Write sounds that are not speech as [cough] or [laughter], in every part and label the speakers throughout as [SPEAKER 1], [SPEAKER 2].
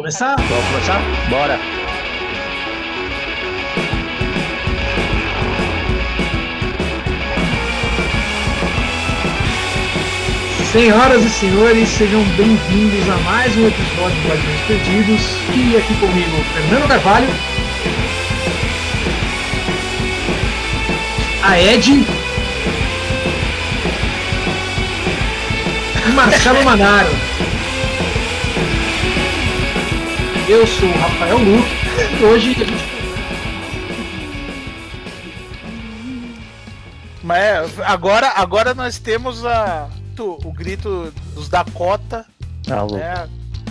[SPEAKER 1] Começar?
[SPEAKER 2] Vamos começar? Bora!
[SPEAKER 1] Senhoras e senhores, sejam bem-vindos a mais um episódio do Guardiões Perdidos. E aqui comigo, Fernando Carvalho. A Ed. E Marcelo [laughs] Manaro. Eu sou o Rafael Luque e hoje a gente
[SPEAKER 3] Mas é, agora, agora nós temos a, o grito dos Dakota.
[SPEAKER 2] Ah, louco.
[SPEAKER 3] né?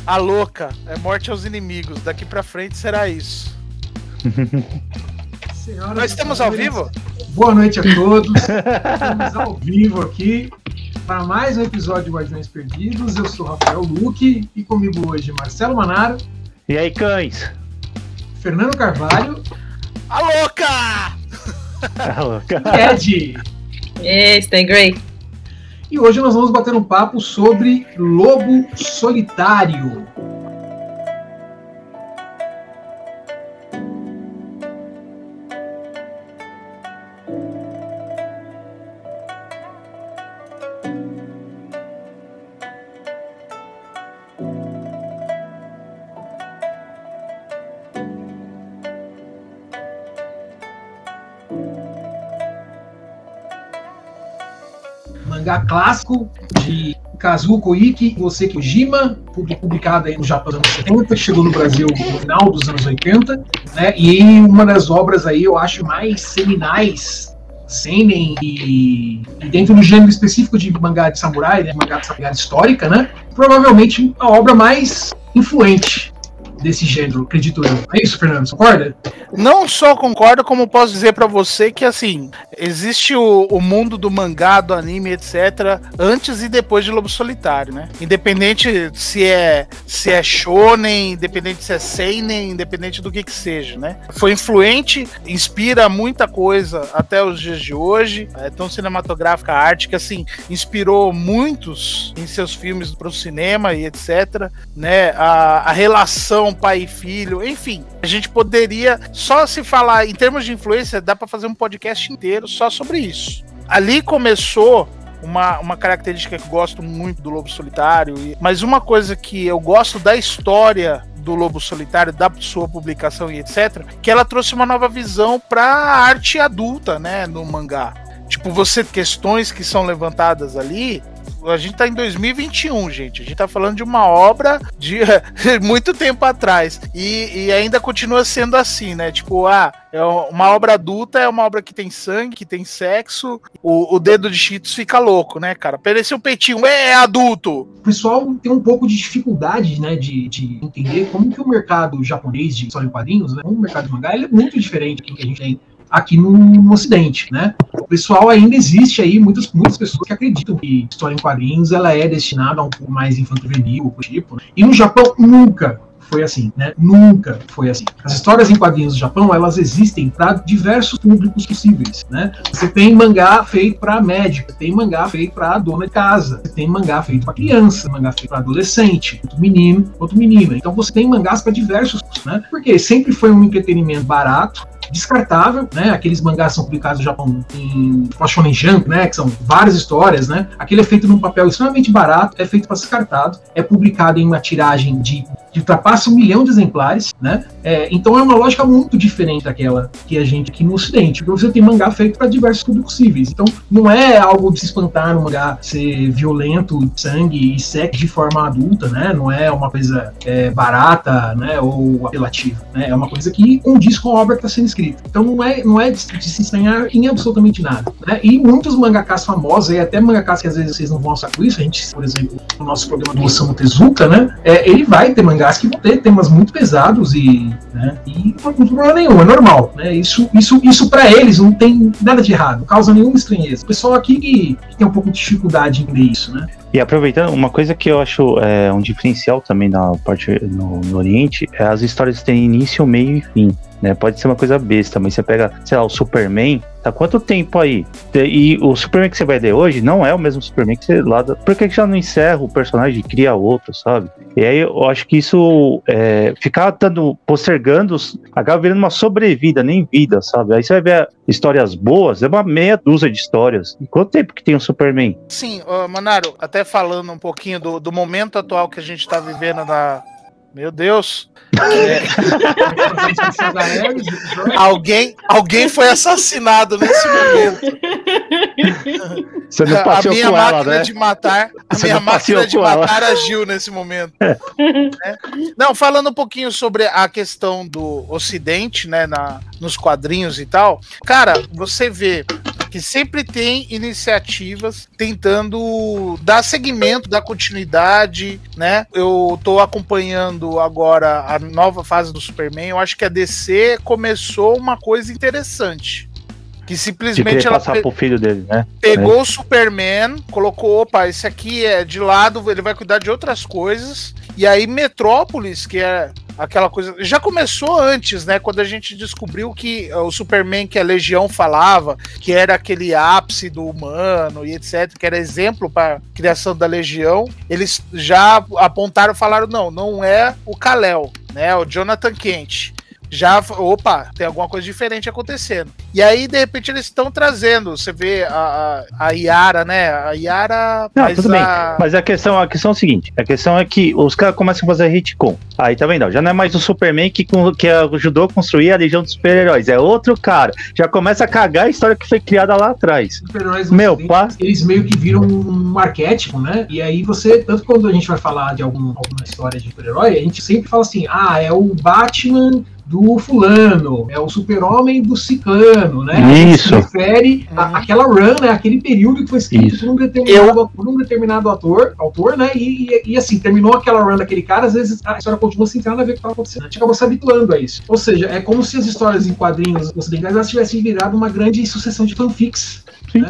[SPEAKER 3] A louca. É morte aos inimigos. Daqui pra frente será isso. [laughs]
[SPEAKER 1] Senhoras
[SPEAKER 3] Nós estamos ao vivo?
[SPEAKER 1] Boa noite a todos. Estamos ao vivo aqui para mais um episódio de Guardiões Perdidos. Eu sou Rafael Luque e comigo hoje Marcelo Manaro,
[SPEAKER 2] E aí, cães?
[SPEAKER 1] Fernando Carvalho
[SPEAKER 3] A louca!
[SPEAKER 2] Ah, louca.
[SPEAKER 1] e Ed.
[SPEAKER 4] Great.
[SPEAKER 1] E hoje nós vamos bater um papo sobre Lobo Solitário. Mangá clássico de Kazuo Koike e Oseki Ojima, publi- publicado aí no Japão nos anos 70, chegou no Brasil no final dos anos 80, né? E uma das obras aí, eu acho, mais seminais seinen e, e dentro do gênero específico de mangá de samurai, né, mangá de samurai histórica, né? Provavelmente a obra mais influente desse gênero, acredito eu. É isso, Fernando, você concorda?
[SPEAKER 3] Não só concordo, como posso dizer pra você que, assim, existe o, o mundo do mangá, do anime, etc., antes e depois de Lobo Solitário, né? Independente se é, se é shonen, independente se é seinen, independente do que que seja, né? Foi influente, inspira muita coisa até os dias de hoje. É tão cinematográfica a arte que, assim, inspirou muitos em seus filmes pro cinema e etc., né? A, a relação pai e filho, enfim, a gente poderia só se falar em termos de influência, dá para fazer um podcast inteiro só sobre isso. Ali começou uma, uma característica que eu gosto muito do Lobo Solitário, mas uma coisa que eu gosto da história do Lobo Solitário, da sua publicação e etc, que ela trouxe uma nova visão para a arte adulta, né, no mangá. Tipo, você questões que são levantadas ali, a gente tá em 2021, gente. A gente tá falando de uma obra de [laughs] muito tempo atrás. E, e ainda continua sendo assim, né? Tipo, ah, é uma obra adulta, é uma obra que tem sangue, que tem sexo. O, o dedo de Cheetos fica louco, né, cara? Parecia um peitinho, é adulto!
[SPEAKER 1] o pessoal tem um pouco de dificuldade, né, de, de entender como que o mercado japonês de história em quadrinhos, né, o mercado de mangá, ele é muito diferente do que a gente tem aqui no, no Ocidente, né? O pessoal ainda existe aí muitas muitas pessoas que acreditam que história em quadrinhos ela é destinada a um pouco mais infanto-juvenil, tipo, né? E no Japão nunca foi assim, né? Nunca foi assim. As histórias em quadrinhos do Japão, elas existem para diversos públicos possíveis, né? Você tem mangá feito para médica, tem mangá feito para dona de casa, tem mangá feito para criança, mangá feito para adolescente, outro menino, outro menina. Então você tem mangás para diversos, né? Porque sempre foi um entretenimento barato, descartável, né? Aqueles mangás são publicados no Japão em Shonen Jump, né? Que são várias histórias, né? Aquele é feito num papel extremamente barato, é feito para descartado, é publicado em uma tiragem de que ultrapassa um milhão de exemplares, né? É, então é uma lógica muito diferente daquela que a gente aqui no Ocidente, porque você tem mangá feito para diversos públicos possíveis. Então não é algo de se espantar no mangá ser violento, sangue e sexo de forma adulta, né? Não é uma coisa é, barata, né? Ou apelativa, né? É uma coisa que condiz com a obra que está sendo escrita. Então não é, não é de, de se estranhar em absolutamente nada, né? E muitos mangakas famosos, e até mangakas que às vezes vocês não vão achar com isso, a gente, por exemplo, no nosso programa do Osamu Tezuka, né? É, ele vai ter mangás que vão ter temas muito pesados e, né, e não tem problema nenhum, é normal, né? Isso, isso, isso para eles não tem nada de errado, causa nenhuma estranheza. O pessoal aqui que, que tem um pouco de dificuldade em entender isso, né?
[SPEAKER 2] E aproveitando, uma coisa que eu acho é, um diferencial também na parte no, no Oriente é as histórias terem início, meio e fim. Né? Pode ser uma coisa besta, mas você pega, sei lá, o Superman, tá quanto tempo aí? E o Superman que você vai ler hoje não é o mesmo Superman que você lá. Por que já não encerra o personagem e cria outro, sabe? E aí eu acho que isso é, ficar dando, postergando, acaba virando uma sobrevida, nem vida, sabe? Aí você vai ver histórias boas, é uma meia dúzia de histórias. E quanto tempo que tem o Superman?
[SPEAKER 3] Sim, uh, Manaro, até falando um pouquinho do, do momento atual que a gente tá vivendo na. Meu Deus! É. [laughs] alguém, alguém foi assassinado nesse momento.
[SPEAKER 2] Você não passeou
[SPEAKER 3] a minha
[SPEAKER 2] com
[SPEAKER 3] máquina
[SPEAKER 2] ela, né?
[SPEAKER 3] de matar, a
[SPEAKER 2] Você
[SPEAKER 3] minha máquina de
[SPEAKER 2] com ela.
[SPEAKER 3] matar agiu nesse momento. né? [laughs] Não, falando um pouquinho sobre a questão do Ocidente, né, na, nos quadrinhos e tal, cara, você vê que sempre tem iniciativas tentando dar seguimento, dar continuidade, né? Eu tô acompanhando agora a nova fase do Superman. Eu acho que a DC começou uma coisa interessante. Que
[SPEAKER 2] De
[SPEAKER 3] simplesmente ela
[SPEAKER 2] passar pro filho dele, né?
[SPEAKER 3] pegou o Superman, colocou, opa, esse aqui é de lado, ele vai cuidar de outras coisas. E aí Metrópolis, que é aquela coisa, já começou antes, né, quando a gente descobriu que eh, o Superman que a Legião falava, que era aquele ápice do humano e etc, que era exemplo para criação da Legião, eles já apontaram, falaram não, não é o Kal-El, né, é o Jonathan Kent já, opa, tem alguma coisa diferente acontecendo. E aí, de repente, eles estão trazendo. Você vê a, a, a Yara, né? A Yara.
[SPEAKER 2] Não,
[SPEAKER 3] mas
[SPEAKER 2] tudo bem.
[SPEAKER 3] a-
[SPEAKER 2] Mas a questão, a questão é a seguinte: a questão é que os caras começam a fazer retcon. Aí tá vendo? Já não é mais o Superman que, que ajudou a construir a Legião dos Super-Heróis. É outro cara. Já começa a cagar a história que foi criada lá atrás. Meu,
[SPEAKER 1] Ocidente,
[SPEAKER 2] pá.
[SPEAKER 1] eles meio que viram um arquétipo, né? E aí você, tanto quando a gente vai falar de algum, alguma história de super-herói, a gente sempre fala assim: ah, é o Batman do fulano, é o super-homem do cicano, né? A gente
[SPEAKER 2] Isso.
[SPEAKER 1] se refere àquela run, né? Aquele período que foi escrito
[SPEAKER 2] Isso.
[SPEAKER 1] por um determinado, por um determinado ator, autor, né? E, e- e, assim, terminou aquela run daquele cara, às vezes a história continua sem ter nada a ver com o que estava acontecendo. A gente acabou se habituando a isso. Ou seja, é como se as histórias em quadrinhos ocidentais elas tivessem virado uma grande sucessão de fanfics.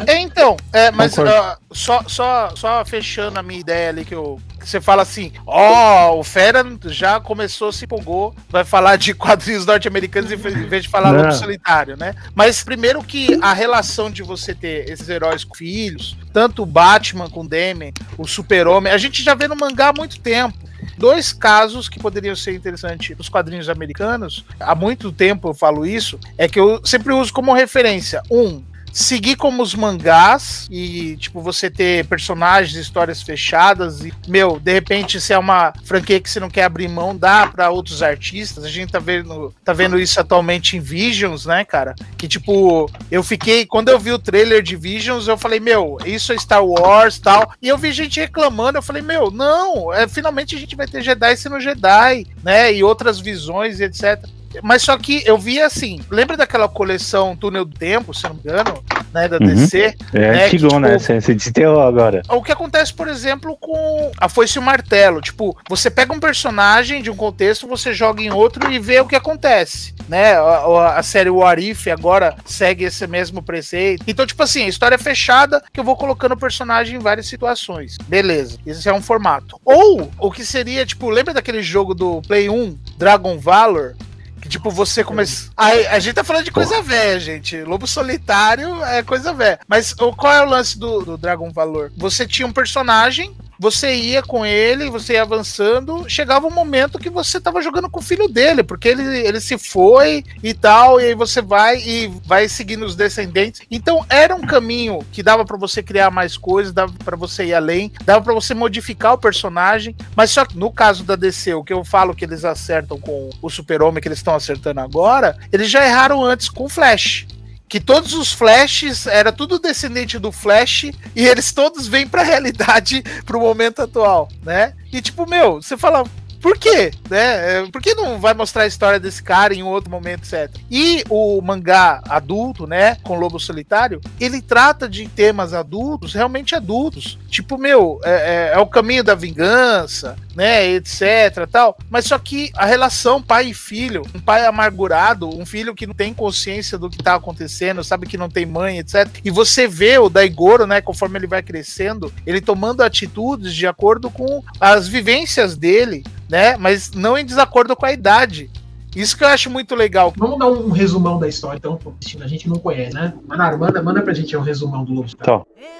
[SPEAKER 3] É, então, é, mas ah, só, só, só fechando a minha ideia ali que eu. Você fala assim, ó, o Fera já começou, se empolgou, vai falar de quadrinhos norte-americanos em ve- em vez de falar
[SPEAKER 2] Não.
[SPEAKER 3] lobo solitário, né? Mas primeiro que a relação de você ter esses heróis com filhos, tanto o Batman com o Demian, o Super-Homem, a gente já vê no mangá há muito tempo. Dois casos que poderiam ser interessantes nos quadrinhos americanos, há muito tempo eu falo isso, é que eu sempre uso como referência. Um, seguir como os mangás e, tipo, você ter personagens, histórias fechadas e, meu, de repente, se é uma franquia que você não quer abrir mão, dá pra outros artistas. A gente tá vendo, tá vendo isso atualmente em Visions, né, cara? Que, tipo, eu fiquei, quando eu vi o trailer de Visions, eu falei, meu, isso é Star Wars tal. E eu vi gente reclamando, eu falei, meu, não, é, finalmente a gente vai ter Jedi sendo Jedi, né? E outras visões etc. Mas só que eu vi assim, lembra daquela coleção Túnel do Tempo, se não me engano, né, da
[SPEAKER 2] Uhum.
[SPEAKER 3] DC?
[SPEAKER 2] É,
[SPEAKER 3] É,
[SPEAKER 2] antigona
[SPEAKER 3] tipo-
[SPEAKER 2] essa, essa de terror agora.
[SPEAKER 3] O que acontece, por exemplo, com a Foice e o Martelo. Tipo, você pega um personagem de um contexto, você joga em outro e vê o que acontece. Né? A, a- série What If agora segue esse mesmo preceito. Então, tipo assim, a história é fechada que eu vou colocando o personagem em várias situações. Beleza. Esse é um formato. Ou o que seria, tipo, lembra daquele jogo do Play 1, Dragon Valor? Que tipo, você começa. A, a gente tá falando de coisa velha, gente. Lobo Solitário é coisa velha. Mas o- qual é o lance do, do Dragon Valor? Você tinha um personagem. Você ia com ele, você ia avançando, chegava um momento que você tava jogando com o filho dele, porque ele, ele se foi e tal, e aí você vai e vai seguindo os descendentes. Então era um caminho que dava pra você criar mais coisas, dava pra você ir além, dava pra você modificar o personagem, mas só que no caso da DC, o que eu falo que eles acertam com o Super-Homem que eles estão acertando agora, eles já erraram antes com o Flash. Que todos os Flashes era tudo descendente do Flash e eles todos vêm pra realidade [laughs] pro momento atual, né? E tipo, meu, você fala, por quê? Né? É, Por que não vai mostrar a história desse cara em um outro momento, etc? E o mangá adulto, né, com Lobo Solitário, ele trata de temas adultos, realmente adultos. Tipo, meu, é, é- é o caminho da vingança, né, etc, tal. Mas só que a relação pai e filho, um pai amargurado, um filho que não tem consciência do que tá acontecendo, sabe que não tem mãe, etc. E você vê o Daigoro, né, conforme ele vai crescendo, ele tomando atitudes de acordo com as vivências dele, né, mas não em desacordo com a idade. Isso que eu acho muito legal.
[SPEAKER 1] Vamos dar um, um resumão da história, então, a gente não conhece, né? Manaro, manda, manda pra gente um resumão do Lobo Solitário.
[SPEAKER 2] Então,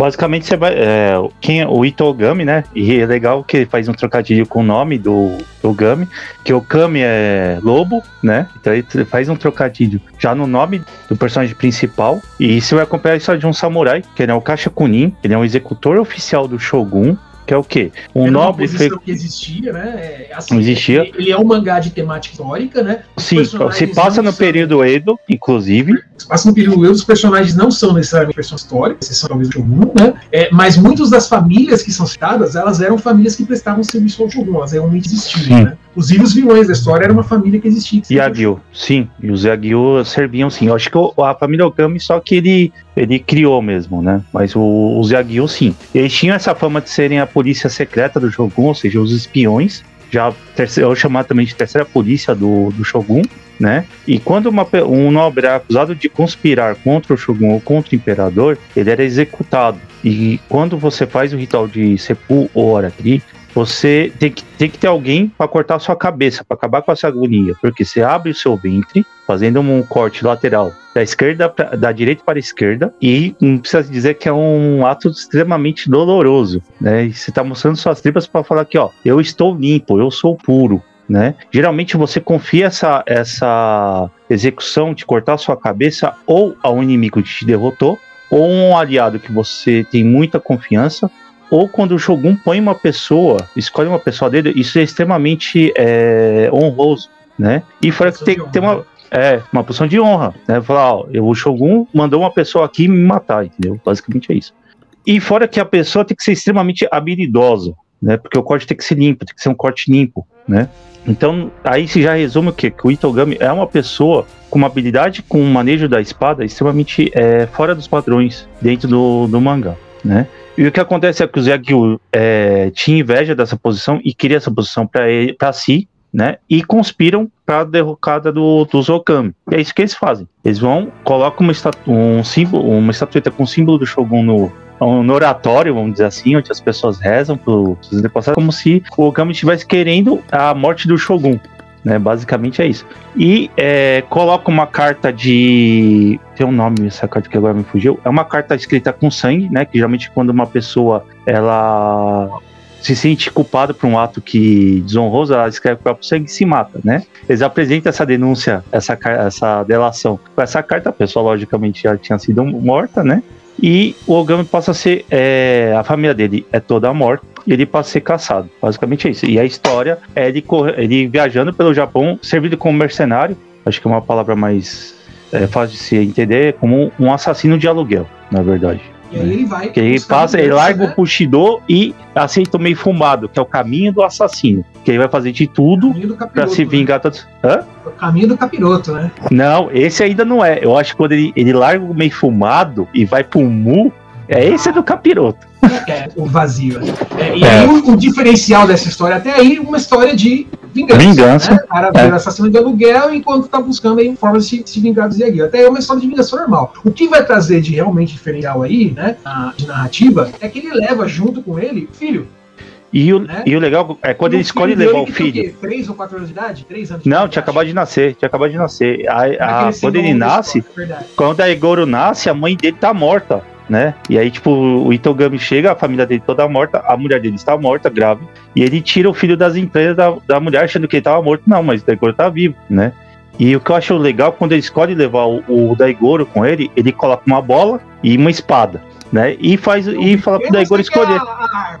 [SPEAKER 2] Basicamente, você vai. É, quem, é o Itogami, né? E é legal que ele faz um trocadilho com o nome do, Gami, que o Kami é lobo, né? Então ele faz um trocadilho já no nome do personagem principal. E você vai acompanhar a história de um samurai, que é o Kasha Kunin, ele é um executor oficial do Shogun, que é o quê?
[SPEAKER 1] Um Era nobre fe... que existia, né?
[SPEAKER 2] É, assim, existia.
[SPEAKER 1] Ele, é um mangá de temática histórica, né?
[SPEAKER 2] Os Sim, se passa no são... período Edo, inclusive.
[SPEAKER 1] Se passa no período Edo, os personagens não são necessariamente personagens históricas, exceção talvez do Shogun, né? É, mas muitas das famílias que são citadas, elas eram famílias que prestavam serviço ao Shogun, elas realmente existiam, né? Inclusive os vilões da história era uma família que existia. Que
[SPEAKER 2] Yagyu, sim. E os Yagyu serviam sim. Eu acho que a família Okami só que ele, ele criou mesmo, né? Mas o, os Yagyu sim. Eles tinham essa fama de serem a polícia secreta do Shogun, ou seja, os espiões. Já eu chamar também de terceira polícia do, do Shogun, né? E quando uma, um nobre era acusado de conspirar contra o Shogun ou contra o imperador, ele era executado. E quando você faz o ritual de Seppu ou Oratri, você tem que, tem que ter alguém para cortar a sua cabeça, para acabar com essa agonia. Porque você abre o seu ventre, fazendo um corte lateral da esquerda pra, da direita para a esquerda, e não precisa dizer que é um ato extremamente doloroso, né? E você está mostrando suas tripas para falar que, ó, eu estou limpo, eu sou puro. Né? Geralmente você confia essa, essa execução de cortar sua cabeça ou ao inimigo que te derrotou, ou um aliado que você tem muita confiança, ou quando o Shogun põe uma pessoa, escolhe uma pessoa dele, isso é extremamente é, honroso, né? E fora que tem que ter uma, é, uma posição de honra, né? Falar, ó, o Shogun mandou uma pessoa aqui me matar, entendeu? Basicamente é isso. E fora que a pessoa tem que ser extremamente habilidosa, né? Porque o corte tem que ser limpo, tem que ser um corte limpo, né? Então, aí se já resume o quê? Que o Itogami é uma pessoa com uma habilidade com o manejo da espada extremamente é, fora dos padrões dentro do, do mangá, né? E o que acontece é que o Zagyu é, tinha inveja dessa posição e queria essa posição para si, né? E conspiram para a derrocada do, dos Okami. E é isso que eles fazem. Eles vão, colocam uma, estatu um símbolo, uma estatueta com o símbolo do Shogun no, oratório, vamos dizer assim, onde as pessoas rezam para os antepassados, como se o Okami estivesse querendo a morte do Shogun. Né, basicamente é isso. E é, coloca uma carta de. Tem um nome essa carta que agora me fugiu. É uma carta escrita com sangue, né? Que geralmente quando uma pessoa ela se sente culpada por um ato que desonroso, ela escreve o próprio sangue e se mata, né? Eles apresentam essa denúncia, essa, essa delação com essa carta, a pessoa logicamente já tinha sido morta, né? E o Ogami passa a ser. É, a família dele é toda morta e ele passa a ser caçado. Basicamente é isso. E a história é ele, ele viajando pelo Japão, servido como mercenário. Acho que é uma palavra mais é, fácil de se entender, como um assassino de aluguel, na verdade.
[SPEAKER 1] E aí ele vai.
[SPEAKER 2] Que ele passa, ele larga né? o Puxidô e aceita o meio fumado, que é o caminho do assassino. Que ele vai fazer de tudo para se né? vingar. Né? Todos...
[SPEAKER 1] Hã? O caminho do capiroto, né?
[SPEAKER 2] Não, esse ainda não é. Eu acho que quando ele, ele larga o meio fumado e vai pro Mu, é esse é do capiroto.
[SPEAKER 1] É, o vazio. É, e é. aí o, o, diferencial dessa história, até aí, uma história de vingança.
[SPEAKER 2] Vingança. Né?
[SPEAKER 1] O cara é. assassino de aluguel enquanto tá buscando aí formas de se vingar do Ziaguinho. Até é uma história de vingança normal. O que vai trazer de realmente diferencial aí, né, de narrativa, é que ele leva junto com ele filho.
[SPEAKER 2] E o, né? e o legal é quando ele escolhe levar o filho.
[SPEAKER 1] Três ou quatro anos de idade? Três anos
[SPEAKER 2] Não, tinha acabado de nascer. Tinha acabado de nascer. A, a, quando ele nasce, é quando a Egoro nasce, a mãe dele tá morta né? E aí, tipo, o Itogami chega, a família dele toda morta, a mulher dele está morta, grave, e ele tira o filho das empresas da, da mulher, achando que ele estava morto. Não, mas o Daigoro tá vivo, né? E o que eu acho legal, quando ele escolhe levar o, o Daigoro com ele, ele coloca uma bola e uma espada né? E faz e fala pro Daigoro escolher.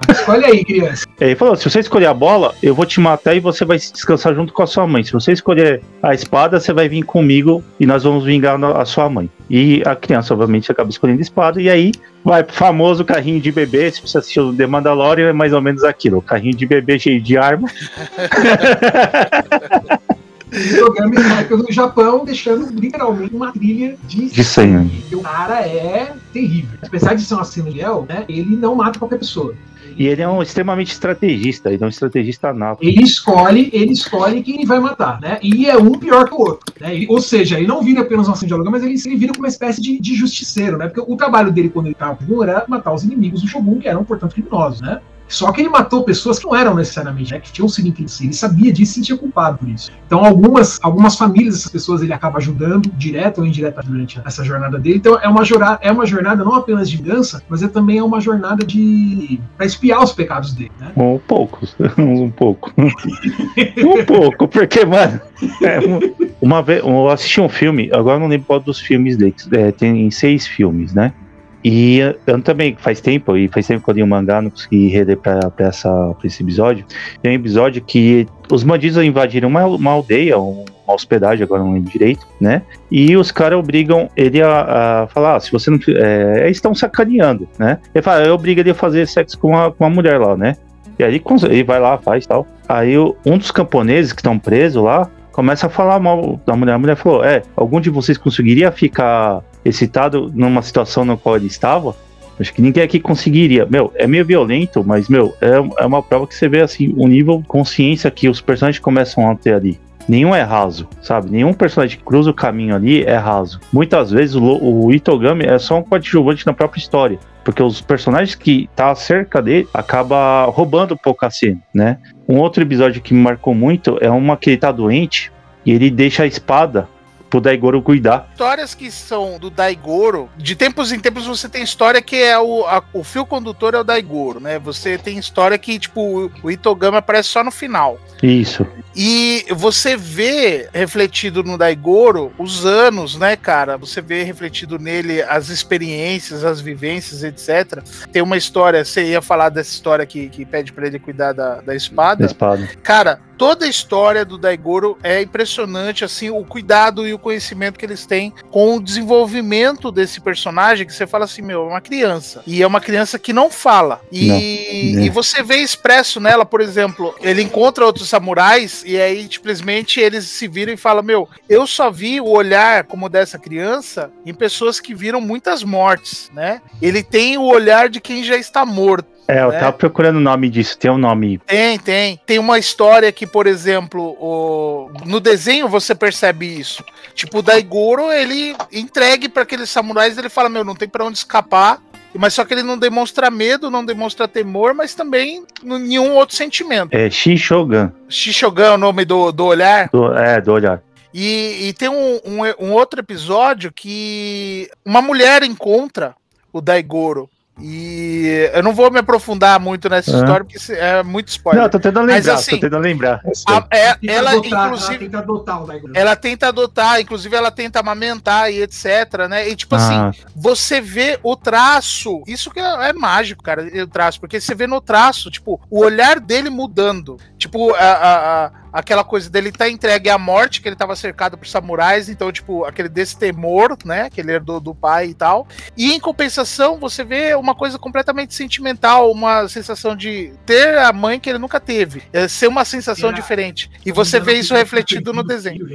[SPEAKER 1] Escolhe aí, criança. [laughs]
[SPEAKER 2] Ele falou: se você escolher a bola, eu vou te matar e você vai descansar junto com a sua mãe. Se você escolher a espada, você vai vir comigo e nós vamos vingar a sua mãe. E a criança, obviamente, acaba escolhendo a espada, e aí vai pro famoso carrinho de bebê. Se você assistiu o The Mandalorian, é mais ou menos aquilo: carrinho de bebê cheio de arma. [laughs]
[SPEAKER 1] programa no Japão, deixando literalmente uma trilha de,
[SPEAKER 2] de sangue.
[SPEAKER 1] O cara é terrível. Apesar de ser uma Samuel, né, ele não mata qualquer pessoa.
[SPEAKER 2] E ele é um extremamente estrategista, ele é um estrategista nato.
[SPEAKER 1] Ele escolhe, ele escolhe quem ele vai matar, né? E é um pior que o outro. Né? Ele- ou seja, ele não vira apenas um assassino de aluguel, mas ele, ele vira como uma espécie de, de justiceiro, né? Porque o trabalho dele quando ele estava no era matar os inimigos do Shogun, que eram, portanto, criminosos, né? Só que ele matou pessoas que não eram necessariamente, né, que tinham sido implicadas. Ele sabia disso e se sentia culpado por isso. Então, algumas, algumas famílias dessas pessoas ele acaba ajudando, direto ou indireta, durante essa jornada dele. Então, é uma jornada, é uma jornada não apenas de vingança, mas é também uma jornada de. para espiar os pecados dele, né?
[SPEAKER 2] Um pouco, [laughs] um pouco. um pouco, porque, mano, é, um- uma vez eu assisti um filme, agora não lembro qual dos filmes dele, é, tem seis filmes, né? E eu também, faz tempo, e faz tempo que eu li o mangá, não consegui reler pra, pra, essa, pra esse episódio. Tem um episódio que os bandidos invadiram uma, uma aldeia, um- uma hospedagem, agora não lembro direito, né? E os caras obrigam ele a, a falar: ah, se você não. É, eles estão sacaneando, né? Ele fala: eu obrigo ele a fazer sexo com a, com a mulher lá, né? E aí ele vai lá, faz tal. Aí um dos camponeses que estão presos lá começa a falar mal da mulher. A mulher falou: É, algum de vocês conseguiria ficar excitado numa situação na qual ele estava? Acho que ninguém aqui conseguiria. Meu, é meio violento, mas, meu, é, é uma prova que você vê, assim, o nível de consciência que os personagens começam a ter ali. Nenhum é raso, sabe? Nenhum personagem que cruza o caminho ali é raso. Muitas vezes o, o Itogami é só um coadjuvante na própria história. Porque os personagens que tá cerca dele acaba roubando um pouco a cena, né? Um outro episódio que me marcou muito é uma que ele tá doente e ele deixa a espada pro Daigoro cuidar.
[SPEAKER 3] Histórias que são do Daigoro, de tempos em tempos você tem história que é o, a- o fio condutor é o Daigoro, né? Você tem história que, tipo, o- Itogami aparece só no final.
[SPEAKER 2] Isso.
[SPEAKER 3] E você vê refletido no Daigoro os anos, né, cara? Você vê refletido nele as experiências, as vivências, etc. Tem uma história, você ia falar dessa história que, que pede pra ele cuidar da, da
[SPEAKER 2] Da
[SPEAKER 3] espada.
[SPEAKER 2] espada.
[SPEAKER 3] Cara, toda a história do Daigoro é impressionante, assim, o cuidado e o conhecimento que eles têm com o desenvolvimento desse personagem, que você fala assim, meu, é uma criança. E é uma criança que não fala. E,
[SPEAKER 2] Não.
[SPEAKER 3] e você vê expresso nela, por exemplo, ele encontra outros samurais e aí simplesmente eles se viram e falam, meu, eu só vi o olhar como dessa criança em pessoas que viram muitas mortes, né? Ele tem o olhar de quem já está morto.
[SPEAKER 2] É, eu
[SPEAKER 3] É.
[SPEAKER 2] tava procurando o nome disso, tem um nome.
[SPEAKER 3] Tem, tem. Tem uma história que, por exemplo, o... no desenho você percebe isso. Tipo, o Daigoro, ele entregue para aqueles samurais, ele fala: Meu, não tem para onde escapar. Mas só que ele não demonstra medo, não demonstra temor, mas também nenhum outro sentimento.
[SPEAKER 2] É Shishogun.
[SPEAKER 3] Shishogun é o nome do, do olhar.
[SPEAKER 2] Do, é, do olhar.
[SPEAKER 3] E, e tem um, um, um outro episódio que uma mulher encontra o Daigoro. E eu não vou me aprofundar muito nessa
[SPEAKER 2] Ah.
[SPEAKER 3] história, porque é muito spoiler.
[SPEAKER 2] Não, tô tentando
[SPEAKER 3] Mas
[SPEAKER 2] lembrar,
[SPEAKER 3] assim,
[SPEAKER 2] tô tentando lembrar.
[SPEAKER 3] A- é-
[SPEAKER 1] Tenta
[SPEAKER 3] ela,
[SPEAKER 1] adotar,
[SPEAKER 3] inclusive,
[SPEAKER 1] tenta adotar
[SPEAKER 3] ela tenta adotar, inclusive ela tenta amamentar e etc, né? E tipo assim,
[SPEAKER 2] Ah,
[SPEAKER 3] você vê o traço, isso que é, é mágico, cara, o traço, porque você vê no traço, tipo, o olhar dele mudando. Tipo, a, a- a- aquela coisa dele tá entregue à morte, que ele tava cercado por samurais, então, tipo, aquele destemor, né? Que ele herdou do pai e tal. E em compensação, você vê uma coisa completamente sentimental, uma sensação de ter a mãe que ele nunca teve. É ser uma sensação
[SPEAKER 1] Era-
[SPEAKER 3] diferente. E você vê isso refletido no [laughs] desenho.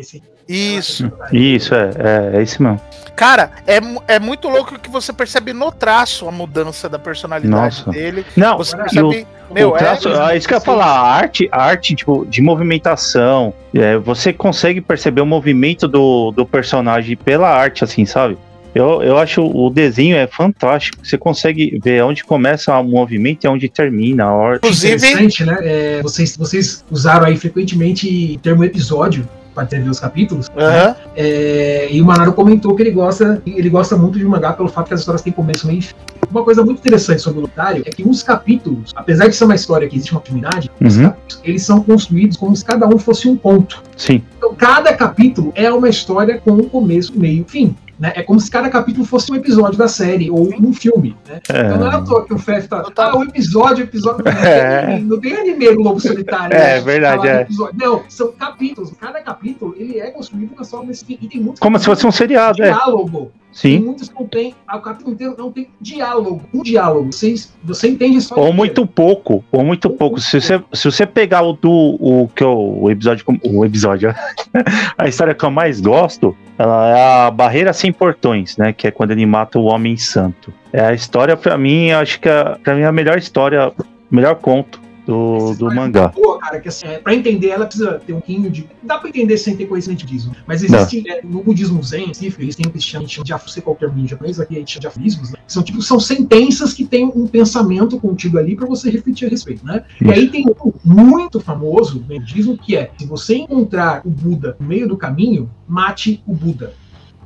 [SPEAKER 3] Isso.
[SPEAKER 2] isso, é, é, é isso mesmo.
[SPEAKER 3] Cara, é, é muito louco que você percebe no traço a mudança da personalidade
[SPEAKER 2] Nossa.
[SPEAKER 3] dele.
[SPEAKER 2] Não,
[SPEAKER 3] Você percebe. Meu,
[SPEAKER 2] o traço,
[SPEAKER 3] é.
[SPEAKER 2] ah, isso que eu ia falar, a arte, a arte tipo, de movimentação, é, você consegue perceber o movimento do, do personagem pela arte, assim, sabe? Eu, eu acho o desenho é fantástico. Você consegue ver onde começa o movimento e onde termina a ordem.
[SPEAKER 3] Inclusive,
[SPEAKER 1] Interessante, né? É, vocês, vocês usaram aí frequentemente o termo episódio para entender os capítulos.
[SPEAKER 3] aham,
[SPEAKER 1] É, e o Manaro comentou que ele gosta, ele gosta muito de mangá pelo fato que as histórias têm começo, meio e fim. Uma coisa muito interessante sobre o Lutário é que os capítulos, apesar de ser uma história que existe uma continuidade,
[SPEAKER 2] Uhum.
[SPEAKER 1] eles são construídos como se cada um fosse um ponto.
[SPEAKER 2] Sim.
[SPEAKER 1] Então, cada capítulo é uma história com um começo, meio e fim. Né? É como se cada capítulo fosse um episódio da série ou um filme. Né? Então não é à
[SPEAKER 2] É,
[SPEAKER 1] toa que o Fef tá. Ah, o episódio, o episódio. [laughs] Não tem,
[SPEAKER 2] É.
[SPEAKER 1] anime, não tem anime no Lobo Solitário.
[SPEAKER 2] É,
[SPEAKER 1] né?
[SPEAKER 2] verdade,
[SPEAKER 1] Falar do
[SPEAKER 2] é.
[SPEAKER 1] Não, são capítulos. Cada capítulo ele é construído na sua e tem muitos
[SPEAKER 2] como se fosse um seriado, é.
[SPEAKER 1] diálogo.
[SPEAKER 2] Sim.
[SPEAKER 1] muitos não tem. O capítulo inteiro não tem diálogo. Um diálogo. Você, você entende só.
[SPEAKER 2] Ou muito pouco, ou muito pouco. Se você, se você pegar o do o que eu, o episódio, o episódio, [laughs] a história que eu mais gosto, ela é a Barreira sem Portões, né? Que é quando ele mata o Homem Santo. É a história pra mim, acho que é, pra mim é a melhor história melhor conto do, do mangá.
[SPEAKER 1] Boa, cara, que assim, é, pra entender ela precisa ter um pouquinho de. Dá pra entender sem ter conhecimento de budismo. Mas existe, é, no budismo zen, específico, eles têm o que se chama de afu, sei qual é o termo em japonês, aqui a gente chama de aforismos, né? São tipo, são sentenças que têm um pensamento contido ali pra você refletir a respeito, né? E aí tem um muito famoso no budismo que é: se você encontrar o Buda no meio do caminho, mate o Buda.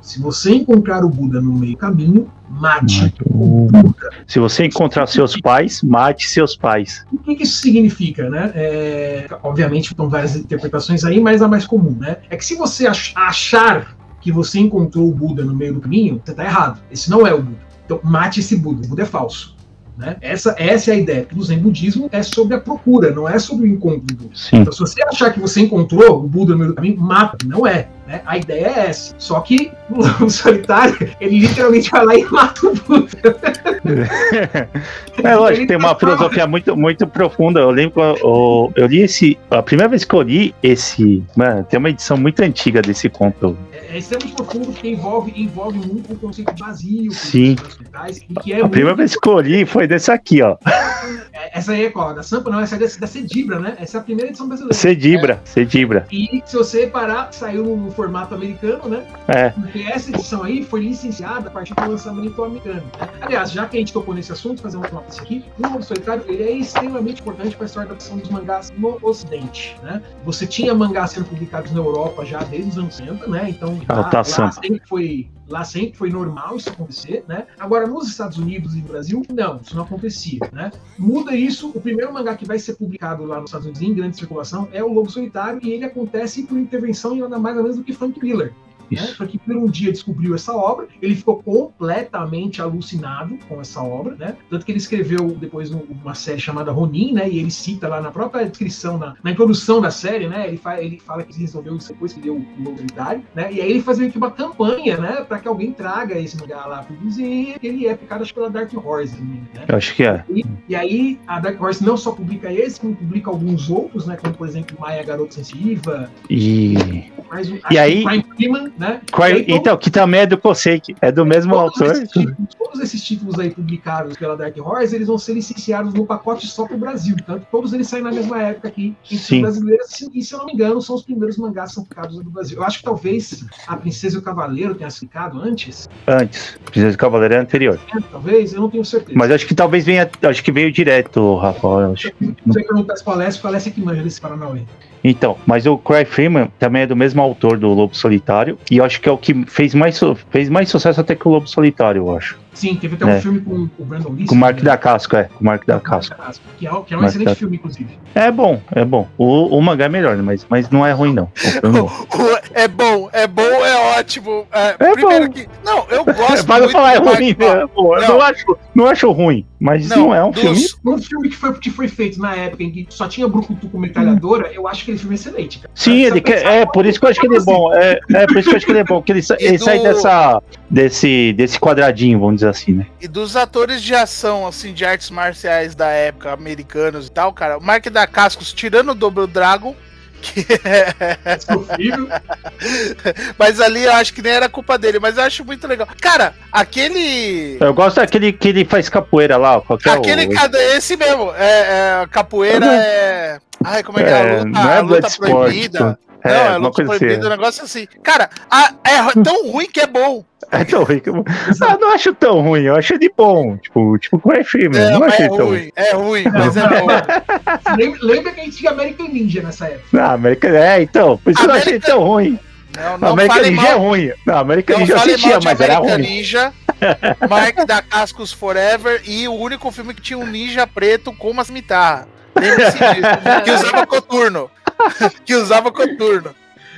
[SPEAKER 1] Se você encontrar o Buda no meio do caminho, mate o Buda.
[SPEAKER 2] Se você encontrar seus pais, mate seus pais.
[SPEAKER 1] O que, que isso significa, né? É, obviamente, estão várias interpretações aí, mas a mais comum, né? É que se você ach- achar que você encontrou o Buda no meio do caminho, você está errado. Esse não é o Buda. Então, mate esse Buda. O Buda é falso. Né? Essa, essa é a ideia. O Zen budismo é sobre a procura, não é sobre o encontro do Buda.
[SPEAKER 2] Sim.
[SPEAKER 1] Então, se você achar que você encontrou o Buda no meio do caminho, mata. Não é. Né? A ideia é essa. Só que o [laughs] Lobo Solitário, ele literalmente vai lá e mata o Buda.
[SPEAKER 2] É [laughs] lógico, tem uma filosofia muito, muito profunda. Eu lembro eu, eu li esse. A primeira vez que eu li esse. Mano, tem uma edição muito antiga desse conto.
[SPEAKER 1] É extremamente profundo porque envolve, envolve muito o conceito de vazio,
[SPEAKER 2] Sim.
[SPEAKER 1] que é
[SPEAKER 2] A primeira
[SPEAKER 1] muito-
[SPEAKER 2] vez que eu li foi desse aqui, ó. [laughs]
[SPEAKER 1] é, Essa aí é qual? Da Sampa? Não, essa é da, Cedibra, né? Essa é a primeira edição brasileira.
[SPEAKER 2] Cedibra, Cedibra.
[SPEAKER 1] E se você parar, saiu no formato americano, né?
[SPEAKER 2] É.
[SPEAKER 1] Porque essa edição aí foi licenciada a partir do lançamento americano. né? Aliás, já que a gente tocou nesse assunto, fazer uma notícia aqui, o Lobo Solitário ele é extremamente importante para a história da adaptação dos mangás no Ocidente. Né? Você tinha mangás sendo publicados na Europa já desde os anos 60, né? Então
[SPEAKER 2] Ah, tá,
[SPEAKER 1] lá sempre foi lá sempre foi normal isso acontecer, né? Agora nos Estados Unidos e no Brasil não, isso não acontecia, né? Muda isso, o primeiro mangá que vai ser publicado lá nos Estados Unidos em grande circulação é o Lobo Solitário e ele acontece por intervenção em nada mais ou menos do que Frank Miller. Né?
[SPEAKER 2] Isso.
[SPEAKER 1] Frank Miller um dia descobriu essa obra, ele ficou completamente alucinado com essa obra, né? Tanto que ele escreveu depois um- uma série chamada Ronin, né? E ele cita lá na própria descrição, na, na introdução da série, né? Ele, fa ele fala que resolveu isso depois que deu o Lobo Solitário, né? E aí ele faz meio que uma campanha, né? Pra que alguém traga esse mangá lá pro e ele é picado acho, pela Dark Horse, né?
[SPEAKER 2] Eu acho que é.
[SPEAKER 1] E, e aí a Dark Horse não só publica esse, como publica alguns outros, né? Como por exemplo Maia Garota Sensitiva,
[SPEAKER 2] E.
[SPEAKER 1] mais um,
[SPEAKER 2] E
[SPEAKER 1] que
[SPEAKER 2] aí-
[SPEAKER 1] Freeman, né?
[SPEAKER 2] Qual-
[SPEAKER 1] E aí,
[SPEAKER 2] Então, que também é do Koseki, é do mesmo
[SPEAKER 1] todos
[SPEAKER 2] autor.
[SPEAKER 1] esses, títulos, todos esses títulos aí publicados pela Dark Horse, eles vão ser licenciados no pacote só pro Brasil. Tanto todos eles saem na mesma época aqui em brasileiras. E se eu não me engano, são os primeiros mangás que são publicados no Brasil. Eu acho que talvez a Princesa e o Cavaleiro tenha sido publicado antes.
[SPEAKER 2] Antes. Princesa do Cavaleiro é anterior.
[SPEAKER 1] né? Talvez, eu não tenho certeza.
[SPEAKER 2] Mas acho que talvez venha. Acho que veio direto, Rafael. acho.
[SPEAKER 1] Se você perguntar se palestra, palestra que manja desse Paranauê.
[SPEAKER 2] Então, mas o Cry Freeman também é do mesmo autor do Lobo Solitário. E eu acho que é o que fez mais, fez mais sucesso até que o Lobo Solitário, eu acho.
[SPEAKER 1] Sim, teve até um
[SPEAKER 2] É.
[SPEAKER 1] filme com o Brandon Lee.
[SPEAKER 2] Com o Mark da Casco, é. Com o Mark da Casco.
[SPEAKER 1] Que é, que é um
[SPEAKER 2] Mark
[SPEAKER 1] excelente
[SPEAKER 2] da-
[SPEAKER 1] filme, inclusive.
[SPEAKER 2] É bom, é bom. O, o mangá é melhor, né? mas, mas não é ruim, não. [laughs] É bom.
[SPEAKER 3] É bom, é bom, é ótimo. É,
[SPEAKER 2] É
[SPEAKER 3] primeiro
[SPEAKER 2] bom.
[SPEAKER 3] que. Não, eu [laughs] gosto.
[SPEAKER 2] Para
[SPEAKER 3] muito
[SPEAKER 2] falar é ruim,
[SPEAKER 3] Wahlberg.
[SPEAKER 2] né? Pô, eu
[SPEAKER 3] Não.
[SPEAKER 2] não acho, não acho ruim, mas não, é um
[SPEAKER 3] dos-
[SPEAKER 2] filme.
[SPEAKER 1] Um filme que foi, que foi feito na época em que só tinha Brucutu com metralhadora, eu acho que ele filme é excelente. Cara.
[SPEAKER 2] Sim, ele quer, é por isso que eu acho que ele é bom. É, é por isso que eu acho que ele é bom, que ele, [laughs] ele
[SPEAKER 3] do-
[SPEAKER 2] sai dessa, desse, desse quadradinho, vamos dizer assim, né?
[SPEAKER 3] E dos atores de ação, assim, de artes marciais da época, americanos e tal, cara, o Mark da Cascos, tirando o Double Dragon, [laughs] que
[SPEAKER 1] É [laughs]
[SPEAKER 3] mas ali eu acho que nem era culpa dele, mas eu acho muito legal. Cara, aquele.
[SPEAKER 2] Eu gosto daquele que ele faz capoeira lá, ó, qualquer
[SPEAKER 3] Aquele
[SPEAKER 2] o-
[SPEAKER 3] cara, esse mesmo, é, é, capoeira é. Ai, como é que é?
[SPEAKER 2] É,
[SPEAKER 3] A luta,
[SPEAKER 2] não é
[SPEAKER 3] a luta proibida.
[SPEAKER 2] É,
[SPEAKER 3] não, é
[SPEAKER 2] uma
[SPEAKER 3] luta
[SPEAKER 2] coisa assim.
[SPEAKER 3] um negócio assim. Cara, a- [laughs] é tão ruim que é bom.
[SPEAKER 2] É tão ruim que eu... Ah, não acho tão ruim, eu acho ele bom. Tipo, tipo com o filme,
[SPEAKER 3] É,
[SPEAKER 2] não achei
[SPEAKER 3] é
[SPEAKER 2] tão ruim.
[SPEAKER 3] ruim, é ruim, mas é bom. [laughs]
[SPEAKER 1] lembra, lembra que a gente tinha American Ninja nessa época.
[SPEAKER 2] Ah, América... É, então, por isso que eu não achei tão ruim.
[SPEAKER 3] Não, não
[SPEAKER 2] América
[SPEAKER 3] fale
[SPEAKER 2] Ninja é
[SPEAKER 3] mal.
[SPEAKER 2] ruim. Não, América
[SPEAKER 3] Não
[SPEAKER 2] Ninja eu assistia,
[SPEAKER 3] de
[SPEAKER 2] mas era
[SPEAKER 3] American
[SPEAKER 2] ruim.
[SPEAKER 3] Ninja, [laughs] Mark da Cascos Forever e o único filme que tinha um ninja preto com uma cimitarra. Lembre-se disso. Que usava coturno. [laughs] que usava coturno.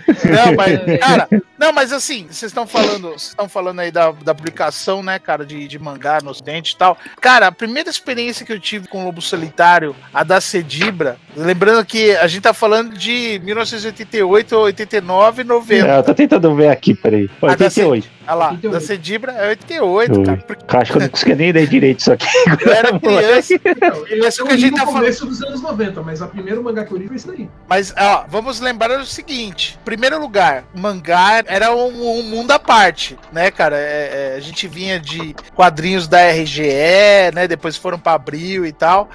[SPEAKER 3] Não, mas, cara, não, mas assim, vocês estão falando, vocês estão falando aí da, da publicação, né, cara, de, de mangá no ocidente e tal. Cara, a primeira experiência que eu tive com o Lobo Solitário, a da Cedibra, lembrando que a gente tá falando de 1988, 89, 90.
[SPEAKER 2] É, eu tô tentando ver aqui, peraí.
[SPEAKER 3] Ah, dá
[SPEAKER 2] 88.
[SPEAKER 3] Olha lá,
[SPEAKER 1] 88.
[SPEAKER 3] da Cedibra é 88, cara. Porque
[SPEAKER 2] Eu acho que eu não consegui nem ler direito isso aqui. [laughs]
[SPEAKER 3] eu era criança.
[SPEAKER 1] Então, ele
[SPEAKER 3] Mas
[SPEAKER 1] é
[SPEAKER 3] o que a gente tá
[SPEAKER 1] no começo dos anos 90, mas a primeiro mangá que eu li foi isso daí.
[SPEAKER 3] Mas, ó, vamos lembrar o seguinte: primeiro lugar, mangá era um, um mundo à parte, né, cara? É, é, a gente vinha de quadrinhos da RGE, né? Depois foram pra Abril e tal.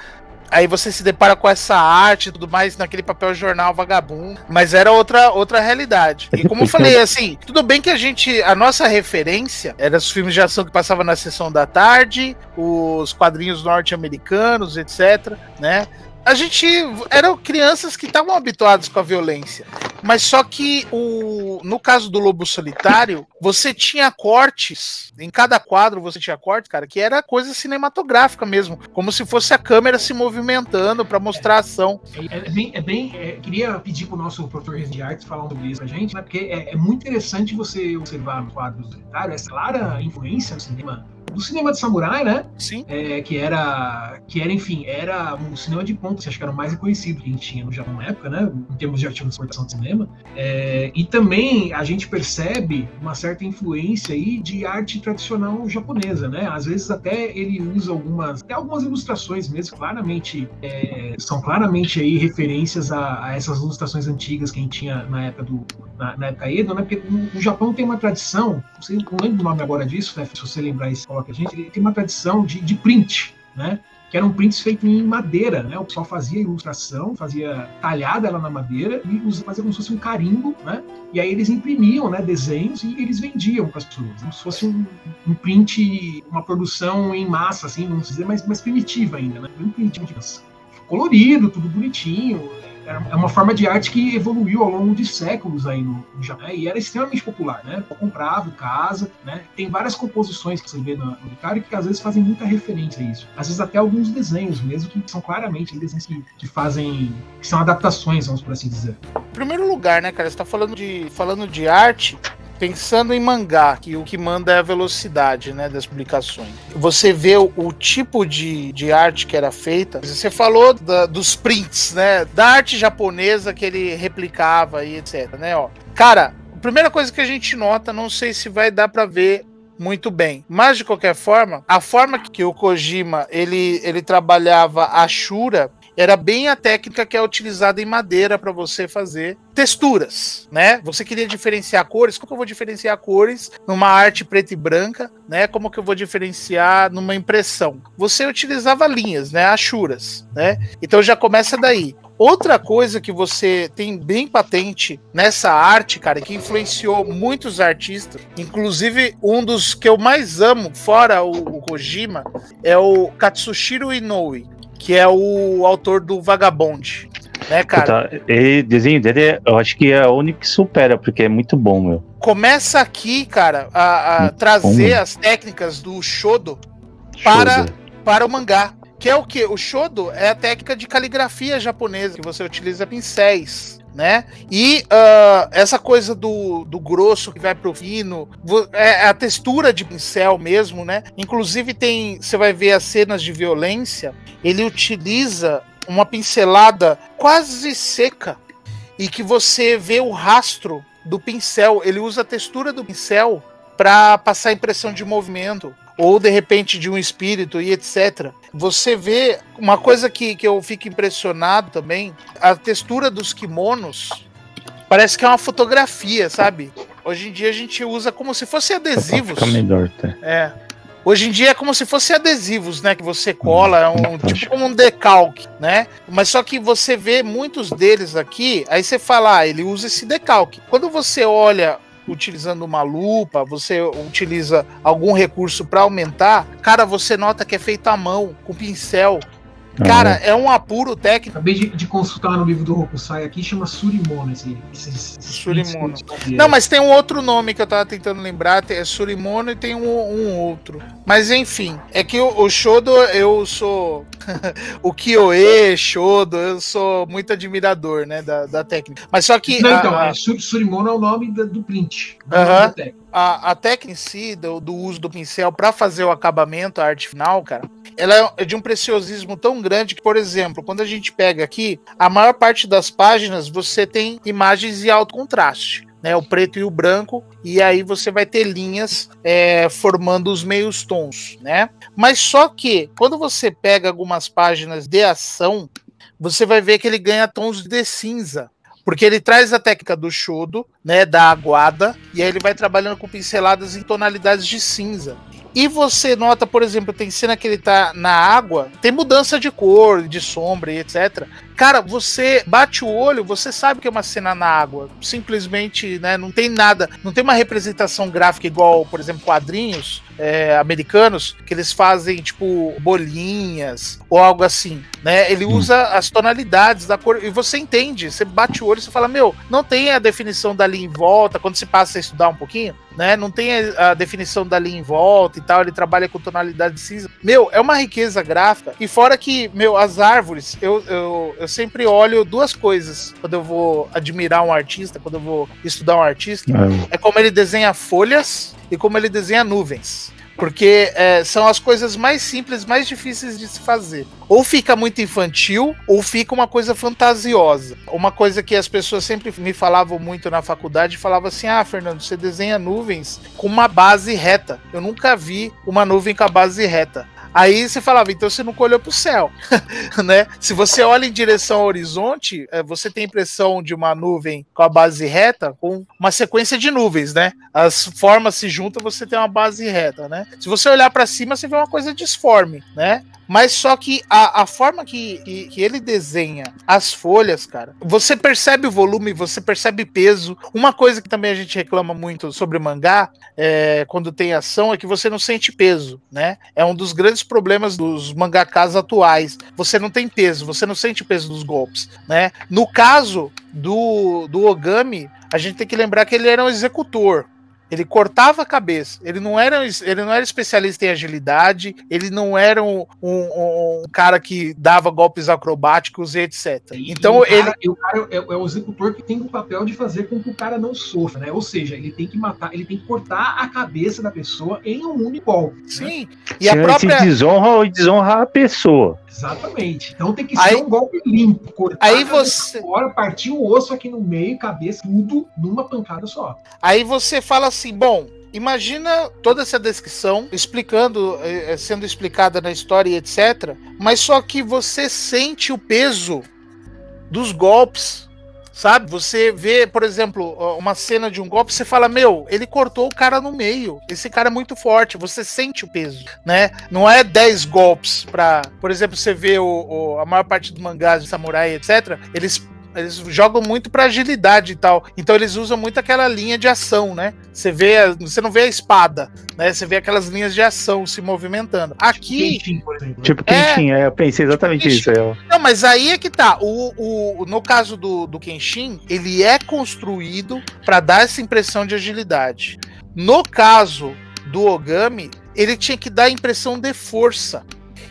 [SPEAKER 3] Aí você se depara com essa arte e tudo mais naquele papel jornal vagabundo. Mas era outra, outra realidade. E como eu falei, assim, tudo bem que a gente. A nossa referência era os filmes de ação que passavam na sessão da tarde, os quadrinhos norte-americanos, etc. né? A gente eram crianças que estavam habituadas com a violência. Mas só que o, no caso do Lobo Solitário, você tinha cortes, em cada quadro você tinha cortes, cara, que era coisa cinematográfica mesmo, como se fosse a câmera se movimentando para mostrar a ação.
[SPEAKER 1] É, é bem, é bem é, queria pedir pro nosso professor de artes falar sobre isso pra gente, né, porque é, é muito interessante você observar no quadro do Solitário essa clara influência no cinema do cinema de samurai, né?
[SPEAKER 3] Sim.
[SPEAKER 1] É, que era, que era, enfim, era um cinema de ponta, acho que era o mais reconhecido que a gente tinha no Japão na época, né? Em termos de arte de exportação de cinema. É, e também a gente percebe uma certa influência aí de arte tradicional japonesa, né? Às vezes até ele usa algumas, até algumas ilustrações mesmo, claramente, é, são claramente aí referências a, a, essas ilustrações antigas que a gente tinha na época do, na, na época Edo, né? Porque o, Japão tem uma tradição, não, sei, não lembro o nome agora disso, né? Se você lembrar isso, a gente, tem uma tradição de, de print, né? que eram prints feitos em madeira, né? O pessoal fazia ilustração, fazia talhada ela na madeira e fazia como se fosse um carimbo, né? E aí eles imprimiam, né, desenhos e eles vendiam para as pessoas, como se fosse um, um, print, uma produção em massa, assim, vamos dizer, mas mais primitiva ainda, né? Print de colorido, tudo bonitinho, é uma forma de arte que evoluiu ao longo de séculos aí no, no Japão e era extremamente popular, né? Comprava casa, né? Tem várias composições que você vê no, no que às vezes fazem muita referência a isso. Às vezes até alguns desenhos mesmo que são claramente desenhos que, que fazem que são adaptações, vamos por assim dizer.
[SPEAKER 3] Em primeiro lugar, né, cara, você tá falando de falando de arte, pensando em mangá, que o que manda é a velocidade né, das publicações. Você vê o, o tipo de, de arte que era feita. Você falou da, dos prints, né? Da arte japonesa que ele replicava e etc. Né, ó. Cara, a primeira coisa que a gente nota, não sei se vai dar para ver muito bem. Mas de qualquer forma, a forma que o Kojima ele, ele trabalhava a Shura era bem a técnica que é utilizada em madeira para você fazer texturas, né? Você queria diferenciar cores, como que eu vou diferenciar cores numa arte preta e branca, né? Como que eu vou diferenciar numa impressão? Você utilizava linhas, né? Achuras, né? Então já começa daí. Outra coisa que você tem bem patente nessa arte, cara, que influenciou muitos artistas, inclusive um dos que eu mais amo, fora o, o Kojima, é o Katsushiro Inoue que é o autor do Vagabond. Né, cara?
[SPEAKER 2] Tá, e desenho dele, eu acho que é o único que supera, porque é muito bom, meu.
[SPEAKER 3] Começa aqui, cara, a, a trazer bom. as técnicas do Shodo para, para o mangá. Que é o que? O Shodo é a técnica de caligrafia japonesa, que você utiliza pincéis né? E uh, essa coisa do, do grosso que vai pro fino, é a textura de pincel mesmo, né? Inclusive tem, você vai ver as cenas de violência, ele utiliza uma pincelada quase seca e que você vê o rastro do pincel, ele usa a textura do pincel para passar a impressão de movimento ou de repente de um espírito e etc. Você vê uma coisa que, que eu fico impressionado também, a textura dos kimonos parece que é uma fotografia, sabe? Hoje em dia a gente usa como se fosse adesivos. Fica
[SPEAKER 2] melhor, tá?
[SPEAKER 3] É. Hoje em dia é como se fosse adesivos, né? Que você cola, é um tipo como um decalque, né? Mas só que você vê muitos deles aqui, aí você fala, ah, ele usa esse decalque. Quando você olha utilizando uma lupa, você utiliza algum recurso para aumentar, cara, você nota que é feito à mão, com pincel. Cara, é um apuro técnico.
[SPEAKER 1] Acabei de, de, consultar no livro do Rokusai aqui, chama Surimono esse, esse, esse
[SPEAKER 3] Surimono. Não, mas tem um outro nome que eu tava tentando lembrar, é Surimono e tem um, um outro. Mas enfim, é que o, o Shodo, eu sou [laughs] o Kyoe, Shodo, eu sou muito admirador, né, da, da técnica. Mas só que...
[SPEAKER 1] Não, então, a, é, Surimono é o nome do print.
[SPEAKER 3] Uh -huh. A, a técnica em si, do, do uso do pincel para fazer o acabamento, a arte final, cara, ela é de um preciosismo tão grande que, por exemplo, quando a gente pega aqui, a maior parte das páginas você tem imagens de alto contraste. Né, o preto e o branco, e aí você vai ter linhas é, formando os meios tons, né? Mas só que quando você pega algumas páginas de ação, você vai ver que ele ganha tons de cinza, porque ele traz a técnica do shodo, né, da aguada, e aí ele vai trabalhando com pinceladas em tonalidades de cinza. E você nota, por exemplo, tem cena que ele tá na água, tem mudança de cor, de sombra e etc. Cara, você bate o olho, você sabe que é uma cena na água. Simplesmente, né, não tem nada, não tem uma representação gráfica igual, por exemplo, quadrinhos é, americanos, que eles fazem, tipo, bolinhas ou algo assim, né? Ele usa as tonalidades da cor e você entende, você bate o olho e você fala, meu, não tem a definição dali em volta, quando você passa a estudar um pouquinho, né? Não tem a, definição dali em volta e tal, ele trabalha com tonalidade de cinza. Meu, é uma riqueza gráfica. E fora que, meu, as árvores, eu, eu, eu sempre olho duas coisas quando eu vou admirar um artista, quando eu vou estudar um artista.
[SPEAKER 2] É.
[SPEAKER 3] É como ele desenha folhas e como ele desenha nuvens. Porque é, são as coisas mais simples, mais difíceis de se fazer. Ou fica muito infantil, ou fica uma coisa fantasiosa. Uma coisa que as pessoas sempre me falavam muito na faculdade, falavam assim: ah, Fernando, você desenha nuvens com uma base reta. Eu nunca vi uma nuvem com a base reta. Aí você falava, então você nunca olhou pro céu, [laughs] né? Se você olha em direção ao horizonte, é, você tem a impressão de uma nuvem com a base reta, com uma sequência de nuvens, né? As formas se juntam, você tem uma base reta, né? Se você olhar para cima, você vê uma coisa disforme, né? Mas só que a, a forma que, que, que ele desenha as folhas, cara, você percebe o volume, você percebe peso. Uma coisa que também a gente reclama muito sobre mangá, é, quando tem ação, é que você não sente peso, né? É um dos grandes problemas dos mangakas atuais. Você não tem peso, você não sente peso dos golpes, né? No caso do, do Ogami, a gente tem que lembrar que ele era um executor. Ele cortava a cabeça. Ele não era, ele não era especialista em agilidade. Ele não era um, um, um cara que dava golpes acrobáticos e etc.
[SPEAKER 1] E-
[SPEAKER 3] Então
[SPEAKER 1] e o cara,
[SPEAKER 3] ele.
[SPEAKER 1] e o cara é, é o executor que tem o papel de fazer com que o cara não sofra, né? Ou seja, ele tem que matar, ele tem que cortar a cabeça da pessoa em um único golpe. né?
[SPEAKER 3] Sim. E a
[SPEAKER 2] Se
[SPEAKER 3] própria.
[SPEAKER 2] se desonra ou desonra a pessoa.
[SPEAKER 1] Exatamente. Então tem que
[SPEAKER 3] Aí-
[SPEAKER 1] ser um golpe limpo, cortar
[SPEAKER 3] Aí
[SPEAKER 1] a cabeça
[SPEAKER 3] você-
[SPEAKER 1] fora, partir o osso aqui no meio, cabeça, tudo numa pancada só.
[SPEAKER 3] Aí você fala assim, bom, imagina toda essa descrição explicando, eh, eh, sendo explicada na história e etc. Mas só que você sente o peso dos golpes, sabe? Você vê, por exemplo, uma cena de um golpe, você fala, meu, ele cortou o cara no meio. Esse cara é muito forte. Você sente o peso, né? Não é 10 golpes pra, por exemplo, você vê o, o- a maior parte do mangás de samurai, etc. Eles eles jogam muito pra agilidade e tal. Então eles usam muito aquela linha de ação, né? Você vê, a- você não vê a espada, né? Você vê aquelas linhas de ação se movimentando. Aqui,
[SPEAKER 1] Kenshin, por exemplo.
[SPEAKER 2] Tipo,
[SPEAKER 3] É.
[SPEAKER 2] Kenshin, é, eu pensei exatamente
[SPEAKER 3] Kenshin.
[SPEAKER 2] isso. É,
[SPEAKER 3] não, mas aí é que tá. O, o, no caso do, do Kenshin, ele é construído pra dar essa impressão de agilidade. No caso do Ogami, ele tinha que dar a impressão de força.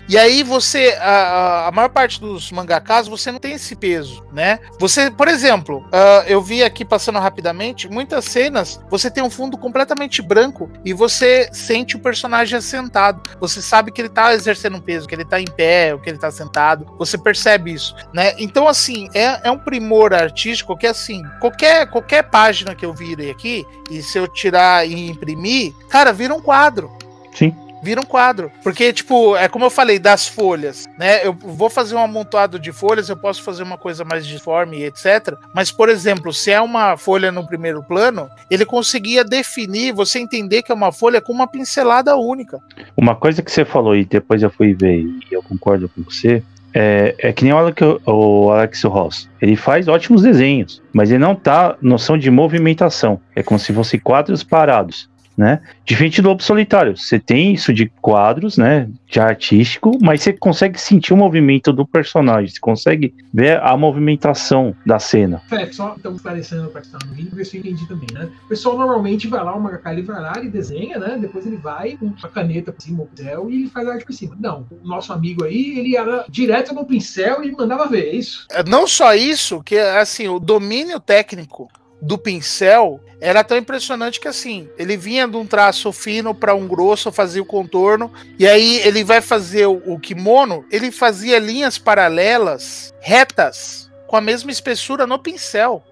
[SPEAKER 3] E aí você, a, a- maior parte dos mangakas, você não tem esse peso, né? Você, por exemplo, ah, eu vi aqui passando rapidamente, muitas cenas, você tem um fundo completamente branco e você sente o personagem assentado. Você sabe que ele tá exercendo um peso, que ele tá em pé, ou que ele tá sentado. Você percebe isso, né? Então, assim, é, é um primor artístico que, assim, qualquer, qualquer página que eu virei aqui, e se eu tirar e imprimir, cara, vira um quadro
[SPEAKER 2] sim.
[SPEAKER 3] Vira um quadro. Porque, tipo, é como eu falei, das folhas, né? Eu vou fazer um amontoado de folhas, eu posso fazer uma coisa mais disforme etc. Mas, por exemplo, se é uma folha no primeiro plano, ele conseguia definir, você entender que é uma folha com uma pincelada única.
[SPEAKER 2] Uma coisa que você falou e depois eu fui ver e eu concordo com você. É, é que nem o Alex Ross. Ele faz ótimos desenhos, mas ele não tá noção de movimentação. É como se fossem quadros parados, né? Diferente do Lobo Solitário. Você tem isso de quadros, né? De artístico, mas você consegue sentir o movimento do personagem. Você consegue ver a movimentação da cena.
[SPEAKER 1] Fé, só então esclarecendo para quem está no vídeo, ver se eu entendi também, né? O pessoal normalmente vai lá, o ele vai lá, ele desenha, né? Depois ele vai com a caneta por cima, o pincel, e ele faz a arte por cima. Não, o nosso amigo aí, ele ia direto no pincel e mandava ver, é isso?
[SPEAKER 3] É, Não só isso, que assim, o domínio técnico do pincel era tão impressionante que assim, ele vinha de um traço fino para um grosso, fazia o contorno, e aí ele vai fazer o, o kimono, ele fazia linhas paralelas, retas, com a mesma espessura no pincel.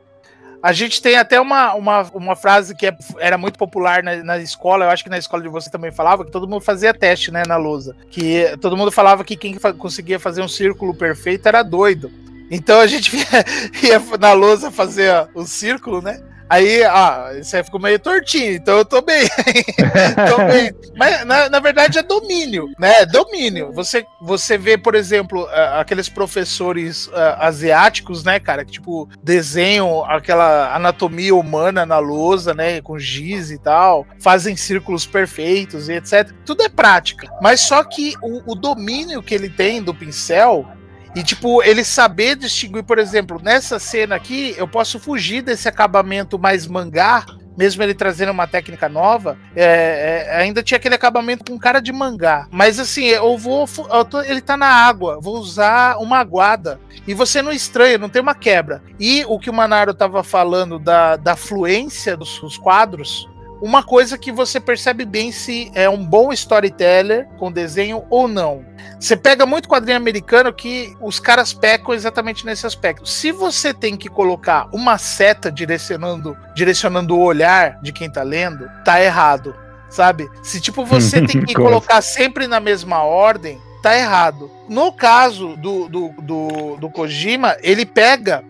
[SPEAKER 3] A gente tem até uma, uma, uma frase que é- era muito popular na, na escola, eu acho que na escola de você também falava, que todo mundo fazia teste, né, na lousa. Que todo mundo falava que quem conseguia fazer um círculo perfeito era doido. Então a gente [laughs] ia, na lousa fazer ó, o círculo, né? Aí, ah, isso aí ficou meio tortinho, então eu tô bem. [laughs] tô bem. Mas na, na, verdade é domínio, né? Domínio. Você, você vê, por exemplo, aqueles professores uh, asiáticos, né, cara, que tipo desenham aquela anatomia humana na lousa, né, com giz e tal, fazem círculos perfeitos e etc. Tudo é prática. Mas só que o, o domínio que ele tem do pincel e, tipo, ele saber distinguir, por exemplo, nessa cena aqui, eu posso fugir desse acabamento mais mangá, mesmo ele trazendo uma técnica nova, é, é, ainda tinha aquele acabamento com cara de mangá. Mas assim, eu vou. Eu tô, ele tá na água, vou usar uma aguada. E você não estranha, não tem uma quebra. E o que o Manaro tava falando da, da fluência dos, dos quadros, uma coisa que você percebe bem se é um bom storyteller com desenho ou não. Você pega muito quadrinho americano que os caras pecam exatamente nesse aspecto. Se você tem que colocar uma seta direcionando, direcionando o olhar de quem tá lendo, tá errado. Sabe? Se tipo você [laughs] tem que colocar sempre na mesma ordem, tá errado. No caso do, do, do, do Kojima, ele pega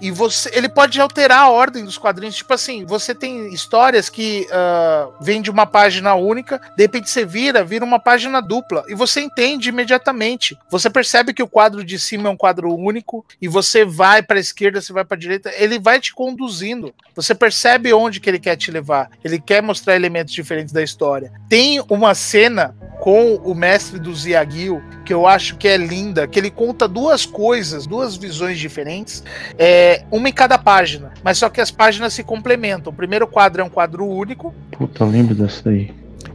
[SPEAKER 3] e você, ele pode alterar a ordem dos quadrinhos. Tipo assim, você tem histórias que uh, vêm de uma página única, de repente você vira, vira uma página dupla. E você entende imediatamente. Você percebe que o quadro de cima é um quadro único, e você vai para a esquerda, você vai para a direita, ele vai te conduzindo. Você percebe onde que ele quer te levar. Ele quer mostrar elementos diferentes da história. Tem uma cena com o mestre do Ziagil, que eu acho que é linda, que ele conta duas coisas, duas visões diferentes. É, é, uma em cada página, mas só que as páginas se complementam. O primeiro quadro é um quadro único.
[SPEAKER 2] Puta, lembro dessa aí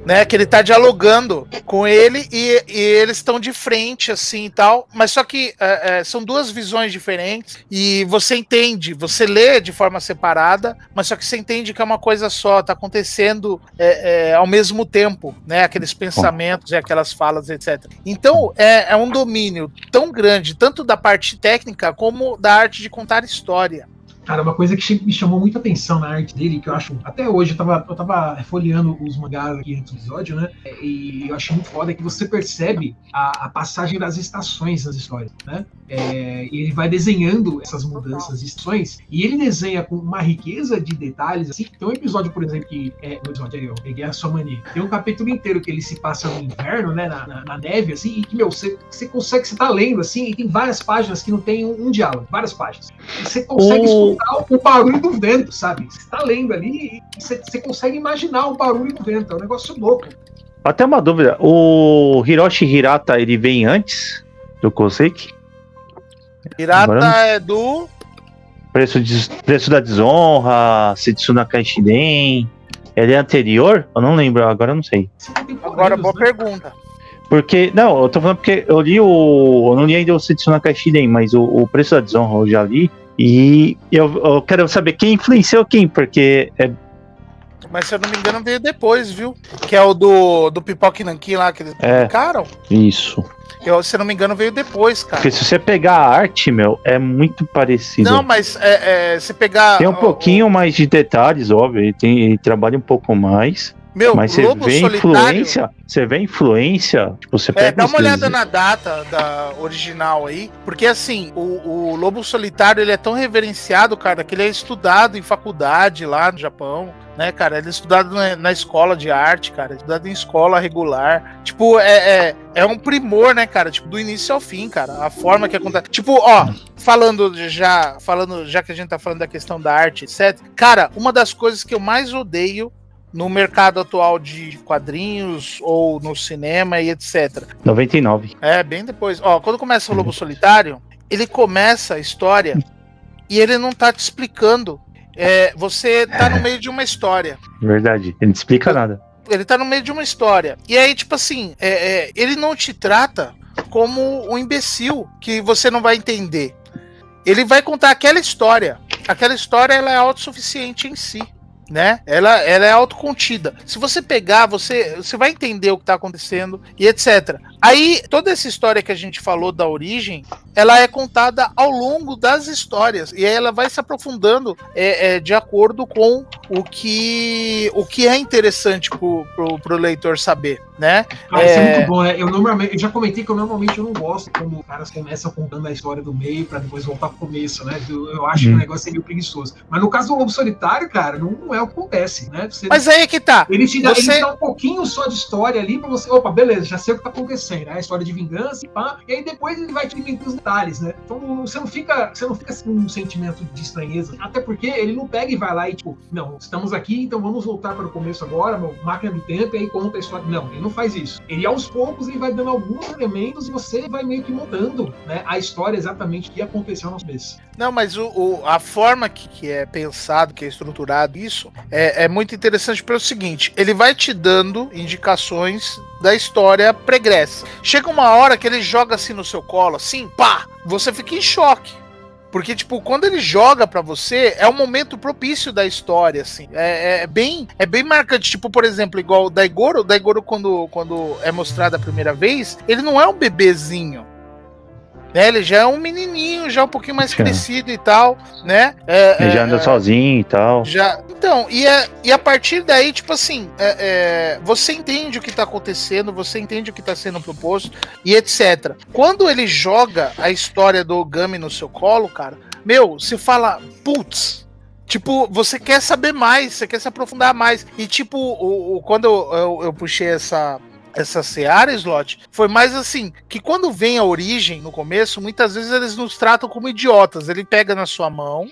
[SPEAKER 3] né? Que ele tá dialogando com ele e, e eles estão de frente, assim e tal. Mas só que é, é, são duas visões diferentes e você entende, você lê de forma separada, mas só que você entende que é uma coisa só, tá acontecendo é, é ao mesmo tempo, né? Aqueles pensamentos e aquelas falas, etc. Então é, é um domínio tão grande, tanto da parte técnica como da arte de contar história.
[SPEAKER 1] Cara, uma coisa que me chamou muita atenção na arte dele, que eu acho, até hoje, eu tava, eu tava folheando os mangás aqui antes do episódio, né? E eu achei muito foda é que você percebe a, a passagem das estações nas histórias, né? É, e ele vai desenhando essas mudanças de estações, e ele desenha com uma riqueza de detalhes, assim. Tem um episódio, por exemplo, que é, no episódio aí, eu peguei a sua mania. Tem um capítulo inteiro que ele se passa no inverno, né? Na, na, na neve, assim, e que, meu, você, você consegue, você tá lendo, assim, e tem várias páginas que não tem um, um diálogo, várias páginas. E você consegue oh escutar o barulho do vento, sabe? Você está lendo ali e você, você consegue imaginar o barulho do vento. É um negócio louco.
[SPEAKER 2] Até uma dúvida: o Hiroshi Hirata ele vem antes do Koseki?
[SPEAKER 3] Hirata é do.
[SPEAKER 2] Preço, de, preço da desonra, Setsuna Kaishiden. Ele é anterior? Eu não lembro, agora eu não sei.
[SPEAKER 3] Agora, boa né? pergunta.
[SPEAKER 2] Porque, não, eu tô falando porque eu li o. Eu não li ainda o Setsuna Kaishiden, mas o, o preço da desonra eu já li. E eu, eu, quero saber quem influenciou quem, porque é.
[SPEAKER 3] Mas se eu não me engano, veio depois, viu? Que é o do, do Pipoque Nankin lá, que eles
[SPEAKER 2] é, publicaram. Isso.
[SPEAKER 3] Eu, se eu não me engano, veio depois, cara.
[SPEAKER 2] Porque se você pegar a arte, meu, é muito parecido.
[SPEAKER 3] Não, mas é, é, se pegar.
[SPEAKER 2] Tem um pouquinho o... mais de detalhes, óbvio. Ele, tem, ele trabalha um pouco mais. Meu, Mas você vê influência, você vê influência, tipo, você
[SPEAKER 3] pega é, dá uma olhada na data da original aí, porque assim, o, o, Lobo Solitário ele é tão reverenciado, cara, que ele é estudado em faculdade lá no Japão, né, cara? Ele é estudado na, na escola de arte, cara, é estudado em escola regular. Tipo, é, é, é, um primor, né, cara? Tipo, do início ao fim, cara. A forma que acontece. Tipo, ó, falando já, falando, já que a gente tá falando da questão da arte, etc. Cara, uma das coisas que eu mais odeio no mercado atual de quadrinhos ou no cinema e etc.
[SPEAKER 2] 99.
[SPEAKER 3] É, bem depois. Ó, quando começa o Lobo Solitário, ele começa a história e ele não tá te explicando. É, você tá no meio de uma história.
[SPEAKER 2] Verdade, ele não explica nada.
[SPEAKER 3] Ele tá no meio de uma história. E aí, tipo assim, é, é, ele não te trata como um imbecil que você não vai entender. Ele vai contar aquela história. Aquela história ela é autossuficiente em si né? Ela, ela é autocontida. Se você pegar, você, você vai entender o que está acontecendo e etc. Aí, toda essa história que a gente falou da origem, ela é contada ao longo das histórias. E aí ela vai se aprofundando é, é, de acordo com o que, o que é interessante pro, pro, pro leitor saber. Né?
[SPEAKER 1] Ah, isso é... é muito bom, né? Eu normalmente, eu já comentei que eu normalmente eu não gosto quando os caras começam contando a história do meio para depois voltar pro começo, né? Eu, eu acho hum. que o uhum. negócio é meio preguiçoso. Mas no caso do Lobo Solitário, cara, não, não é o que acontece, né?
[SPEAKER 3] Você, Mas aí é que tá.
[SPEAKER 1] Ele te, dá, você... ele te dá um pouquinho só de história ali pra você. Opa, beleza, já sei o que tá acontecendo, né? A história de vingança e pá. E aí depois ele vai te alimentando os detalhes, né? Então você não fica, você não fica com um sentimento de estranheza. Até porque ele não pega e vai lá e, tipo, não, estamos aqui, então vamos voltar para o começo agora, máquina do tempo, e aí conta a história. Não, ele não faz isso. Ele aos poucos ele vai dando alguns elementos e você vai meio que montando né, a história exatamente que aconteceu na cabeça.
[SPEAKER 3] Não, mas o, o, a forma que, que, é pensado, que é estruturado isso, é, é muito interessante pelo seguinte: ele vai te dando indicações da história pregressa. Chega uma hora que ele joga assim no seu colo, assim, pá! Você fica em choque. Porque, tipo, quando ele joga para você, é um momento propício da história, assim. É, é, é, bem, é bem marcante. Tipo, por exemplo, igual o Daigoro. O Daigoro, quando, quando é mostrado a primeira vez, ele não é um bebezinho. Né? Ele já é um menininho, já um pouquinho mais crescido e tal, né?
[SPEAKER 2] É, ele já é, anda é, sozinho e tal.
[SPEAKER 3] Já, então, e, é, e a partir daí, tipo assim, você entende o que tá acontecendo, você entende o que tá sendo proposto e etc. Quando ele joga a história do Ogami no seu colo, cara, meu, você fala, putz, Tipo, você quer saber mais, você quer se aprofundar mais. E, tipo, o, o quando eu, eu, eu, puxei essa, essa seara, Slot, foi mais assim, que quando vem a origem no começo, muitas vezes eles nos tratam como idiotas. Ele pega na sua mão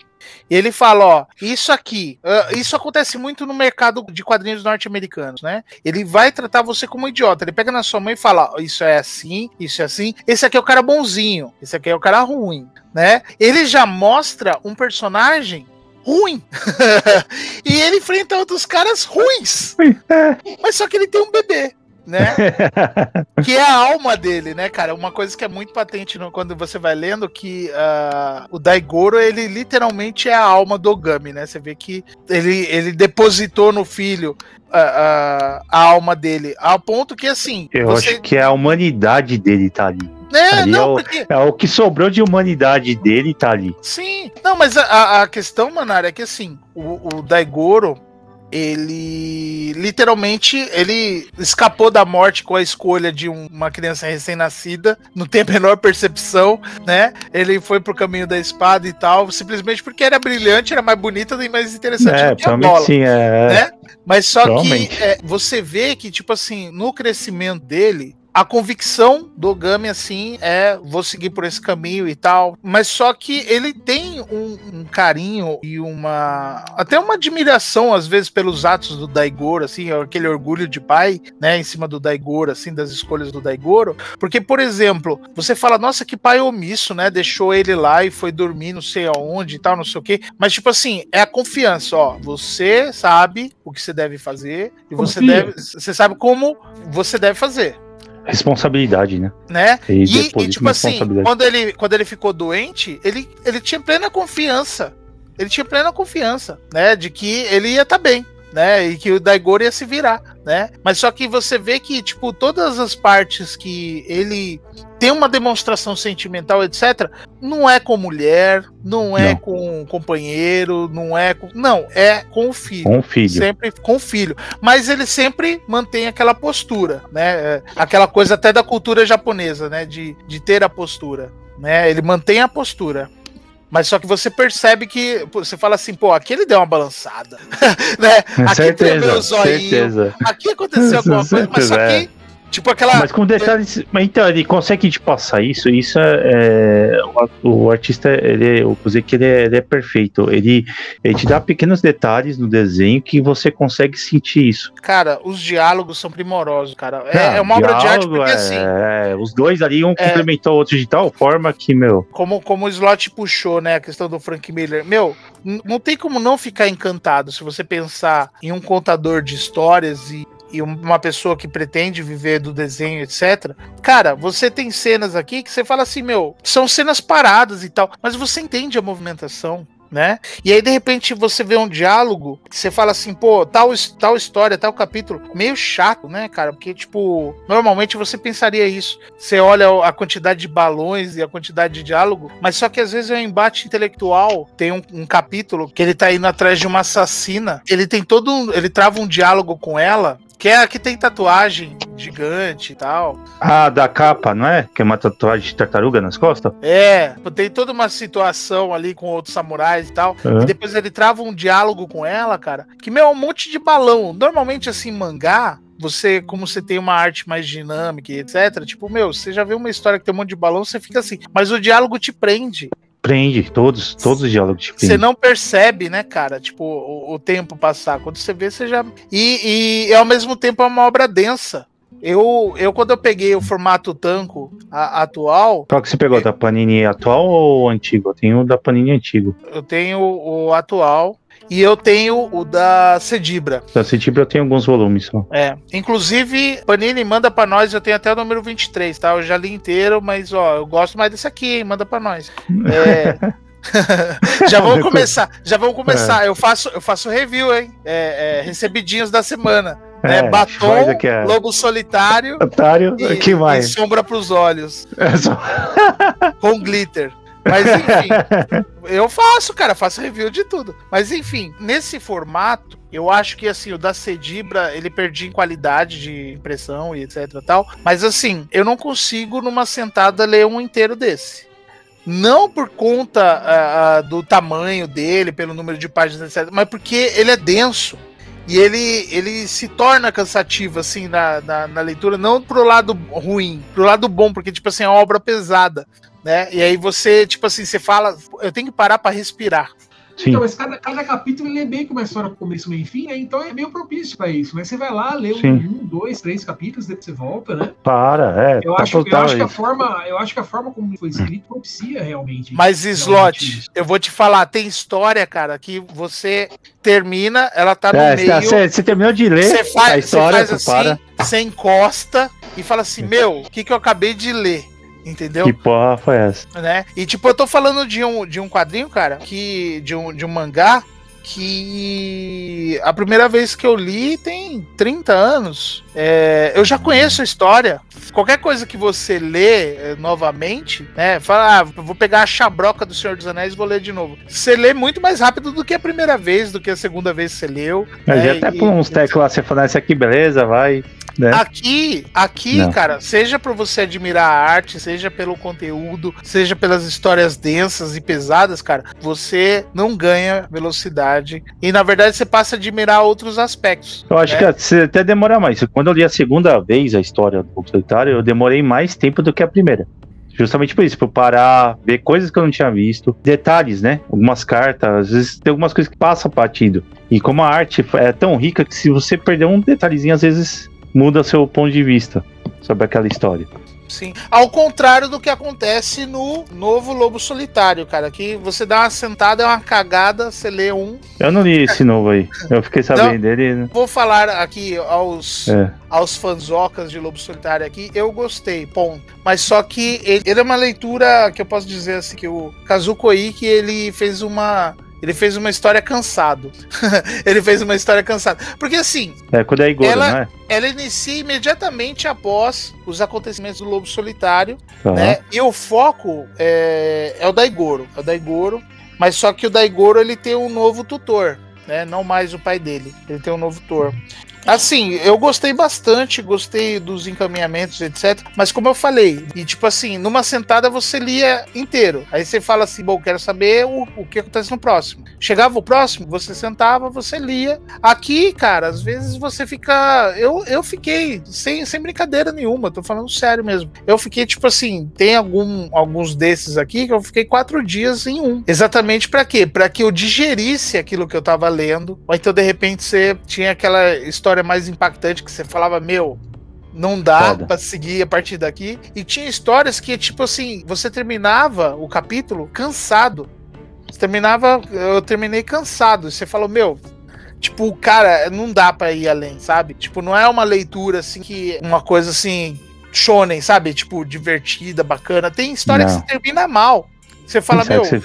[SPEAKER 3] e ele fala, ó, isso aqui, uh, isso acontece muito no mercado de quadrinhos norte-americanos, né? Ele vai tratar você como idiota. Ele pega na sua mão e fala, ó, isso é assim, isso é assim. Esse aqui é o cara bonzinho, esse aqui é o cara ruim, né? Ele já mostra um personagem ruim. [laughs] e ele enfrenta outros caras ruins. É. Mas só que ele tem um bebê né? [laughs] que é a alma dele, né, cara? Uma coisa que é muito patente no, quando você vai lendo que uh, o Daigoro, ele literalmente é a alma do Ogami, né? Você vê que ele, ele depositou no filho uh, uh, a alma dele, ao ponto que, assim...
[SPEAKER 2] Eu você... acho que é a humanidade dele tá ali. É, não, é, o, porque... é o que sobrou de humanidade dele tá ali.
[SPEAKER 3] Sim, não, mas a, a questão, Manara, é que assim, o, o Daigoro, ele literalmente ele escapou da morte com a escolha de um, uma criança recém-nascida, não tem a menor percepção, né? Ele foi pro caminho da espada e tal, simplesmente porque era brilhante, era mais bonita e mais interessante
[SPEAKER 2] é,
[SPEAKER 3] que a
[SPEAKER 2] bola, sim, é...
[SPEAKER 3] né? Mas só que é, você vê que tipo assim, no crescimento dele, a convicção do Gami, assim, é vou seguir por esse caminho e tal. Mas só que ele tem um, um, carinho e uma. até uma admiração, às vezes, pelos atos do Daigoro, assim, aquele orgulho de pai, né, em cima do Daigoro, assim, das escolhas do Daigoro. Porque, por exemplo, você fala, nossa, que pai omisso, né? Deixou ele lá e foi dormir não sei aonde e tal, não sei o quê. Mas, tipo assim, é a confiança, ó. Você sabe o que você deve fazer e você deve. Você sabe como você deve fazer
[SPEAKER 2] responsabilidade, né?
[SPEAKER 3] Né? E, e, e tipo assim, quando ele, quando ele ficou doente, ele, ele tinha plena confiança. Ele tinha plena confiança, né? De que ele ia estar tá bem né? E que o Daigoro ia se virar, né? Mas só que você vê que, tipo, todas as partes que ele tem uma demonstração sentimental, etc., não é com mulher, não é não. com companheiro, não é com. Não, é com o filho.
[SPEAKER 2] Com o filho.
[SPEAKER 3] Sempre com o filho. Mas ele sempre mantém aquela postura, né? É, aquela coisa até da cultura japonesa, né? De, de ter a postura. Né? Ele mantém a postura. Mas só que você percebe que você fala assim, pô, aqui ele deu uma balançada. [laughs] né? Aqui
[SPEAKER 2] certeza, o zoinho. Certeza.
[SPEAKER 3] Aqui aconteceu alguma coisa, mas só que é. Tipo aquela.
[SPEAKER 2] Mas com detalhes. Mas então, ele consegue te passar isso. Isso é. é o, o, artista, ele, eu dizer que ele é, ele é, perfeito. Ele, ele te dá pequenos detalhes no desenho que você consegue sentir isso.
[SPEAKER 3] Cara, os diálogos são primorosos, cara. É, ah, é uma obra de arte porque é, assim.
[SPEAKER 2] É, os dois ali, um é. complementou o outro de tal forma que, meu.
[SPEAKER 3] Como, como o Slot puxou, né? A questão do Frank Miller. Meu, não tem como não ficar encantado se você pensar em um contador de histórias e e uma pessoa que pretende viver do desenho, etc. Cara, você tem cenas aqui que você fala assim, meu, são cenas paradas e tal, mas você entende a movimentação né? E aí, de repente, você vê um diálogo que você fala assim, pô, tal, tal história, tal capítulo, meio chato, né, cara? Porque, tipo, normalmente você pensaria isso. Você olha a quantidade de balões e a quantidade de diálogo, mas só que às vezes é um embate intelectual. Tem um, um capítulo que ele tá indo atrás de uma assassina, ele tem todo um, ele trava um diálogo com ela Que é a que tem tatuagem gigante e tal.
[SPEAKER 2] Ah, da capa, não é? Que é uma tatuagem de tartaruga nas costas?
[SPEAKER 3] É, tem toda uma situação ali com outros samurais e tal.
[SPEAKER 2] Uhum.
[SPEAKER 3] E depois ele trava um diálogo com ela, cara. Que, meu, é um monte de balão. Normalmente, assim, mangá, você, como você tem uma arte mais dinâmica e etc, tipo, meu, você já vê uma história que tem um monte de balão, você fica assim, mas o diálogo te prende.
[SPEAKER 2] Prende, todos, todos os diálogos te
[SPEAKER 3] Você não percebe, né, cara? Tipo, o, o tempo passar. Quando você vê, você já. E, e ao mesmo tempo é uma obra densa. Eu, eu quando eu peguei o formato tanco a- atual,
[SPEAKER 2] Qual que você pegou, da Panini atual ou antigo? Eu tenho o da Panini antigo.
[SPEAKER 3] eu tenho o atual e eu tenho o da Cedibra.
[SPEAKER 2] Da Citibra eu tenho alguns volumes só.
[SPEAKER 3] É. Inclusive, Panini manda pra nós, eu tenho até o número 23, tá? Eu já li inteiro, mas ó, eu gosto mais desse aqui, hein? Manda pra nós. É. [laughs] já vamos começar, já vamos começar. Eu faço, eu faço review, hein? É, é, recebidinhos da semana. né?
[SPEAKER 2] É,
[SPEAKER 3] Batom,
[SPEAKER 2] é.
[SPEAKER 3] Lobo Solitário
[SPEAKER 2] Otário,
[SPEAKER 3] e,
[SPEAKER 2] que
[SPEAKER 3] e
[SPEAKER 2] mais?
[SPEAKER 3] sombra pros olhos,
[SPEAKER 2] É só-
[SPEAKER 3] com glitter. Mas [laughs] enfim, eu faço, cara, faço review de tudo. Mas enfim, nesse formato, eu acho que assim, o da Cedibra, ele perdia em qualidade de impressão e etc tal. Mas assim, eu não consigo numa sentada ler um inteiro desse. Não por conta ah, do tamanho dele, pelo número de páginas, etc., mas porque ele é denso. E ele, ele se torna cansativo, assim, na, na, na leitura, não pro lado ruim, pro lado bom, porque, tipo assim, é uma obra pesada, né? E aí você, tipo assim, você fala, eu tenho que parar pra respirar.
[SPEAKER 2] Sim.
[SPEAKER 1] Então, mas cada, cada capítulo ele é bem com uma história com começo, meio e fim, né? Então é meio propício pra isso. Mas você vai lá, lê um,
[SPEAKER 2] Sim.
[SPEAKER 1] um, dois, três capítulos, depois você volta, né?
[SPEAKER 2] Para, é.
[SPEAKER 1] Eu
[SPEAKER 2] tá
[SPEAKER 1] acho, eu acho que a forma, eu acho que a forma como foi escrito propicia realmente.
[SPEAKER 3] Mas
[SPEAKER 1] realmente
[SPEAKER 3] slot,
[SPEAKER 1] isso.
[SPEAKER 3] eu vou te falar, tem história, cara, que você termina, ela tá no
[SPEAKER 2] É,
[SPEAKER 3] meio.
[SPEAKER 2] você, você terminou de ler
[SPEAKER 3] Você faz,
[SPEAKER 2] a história,
[SPEAKER 3] você faz
[SPEAKER 2] para.
[SPEAKER 3] assim, você encosta e fala assim, meu, o que, que eu acabei de ler? Entendeu?
[SPEAKER 2] Que porra foi essa?
[SPEAKER 3] né? E tipo, eu tô falando de um, de um quadrinho, cara, que de um, de um mangá que a primeira vez que eu li tem 30 anos. É, eu já conheço a história. Qualquer coisa que você lê é, novamente, né? Fala, ah, vou pegar a chabroca do Senhor dos Anéis e vou ler de novo. Você lê muito mais rápido do que a primeira vez, do que a segunda vez que você leu.
[SPEAKER 2] Mas
[SPEAKER 3] né?
[SPEAKER 2] já até
[SPEAKER 3] E-
[SPEAKER 2] por uns tecos lá, você fala, esse aqui, beleza, vai. Né?
[SPEAKER 3] Aqui, aqui,
[SPEAKER 2] Não.
[SPEAKER 3] cara, seja por você admirar a arte, seja pelo conteúdo, seja pelas histórias densas e pesadas, cara, você não ganha velocidade e na verdade você passa a admirar outros aspectos.
[SPEAKER 2] Eu acho
[SPEAKER 3] É.
[SPEAKER 2] que você até demora mais. Quando eu li a segunda vez a história do Lobo Solitário, eu demorei mais tempo do que a primeira. Justamente por isso, por parar, ver coisas que eu não tinha visto, detalhes, né? Algumas cartas, às vezes tem algumas coisas que passam batido. E como a arte é tão rica que se você perder um detalhezinho, às vezes muda seu ponto de vista sobre aquela história.
[SPEAKER 3] Sim. Ao contrário do que acontece no novo Lobo Solitário, cara, que você dá uma sentada, é uma cagada, você lê um.
[SPEAKER 2] Eu não li esse novo aí. Eu fiquei sabendo dele. né?
[SPEAKER 3] Vou falar aqui aos
[SPEAKER 2] É.
[SPEAKER 3] aos fanzocas de Lobo Solitário aqui, eu gostei, ponto. Mas só que ele, ele é uma leitura que eu posso dizer assim, que o Kazuko Oiki, ele fez uma... Ele fez uma história cansado. [laughs] ele fez uma história cansada. Porque assim,
[SPEAKER 2] É, quando é Igor,
[SPEAKER 3] Ela-
[SPEAKER 2] não é?
[SPEAKER 3] ela inicia imediatamente após os acontecimentos do Lobo Solitário,
[SPEAKER 2] Aham.
[SPEAKER 3] né? E o foco é, é o Daigoro. É o Daigoro. Mas só que o Daigoro ele tem um novo tutor, né? Não mais o pai dele. Ele tem um novo tutor. Assim, eu gostei bastante, gostei dos encaminhamentos, etc. Mas como eu falei, e tipo assim, numa sentada você lia inteiro. Aí você fala assim, bom, quero saber o, o que acontece no próximo. Chegava o próximo, você sentava, você lia. Aqui, cara, às vezes você fica. Eu, eu fiquei, sem, sem brincadeira nenhuma, tô falando sério mesmo. Eu fiquei, tipo assim, tem algum, alguns desses aqui que eu fiquei quatro dias em um. Exatamente pra quê? Pra que eu digerisse aquilo que eu tava lendo. Ou então, de repente, você tinha aquela história mais impactante que você falava, meu. Não dá
[SPEAKER 2] Foda.
[SPEAKER 3] pra seguir a partir daqui. E tinha histórias que, tipo assim, você terminava o capítulo cansado. Você terminava. Eu terminei cansado. Você falou, meu, Tipo, cara, não dá pra ir além, sabe? Tipo, não é uma leitura assim que. Uma coisa assim. Shonen, sabe? Tipo, divertida, bacana. Tem história
[SPEAKER 2] Não.
[SPEAKER 3] que você termina mal. Você fala,
[SPEAKER 2] Sabe
[SPEAKER 3] meu,
[SPEAKER 2] você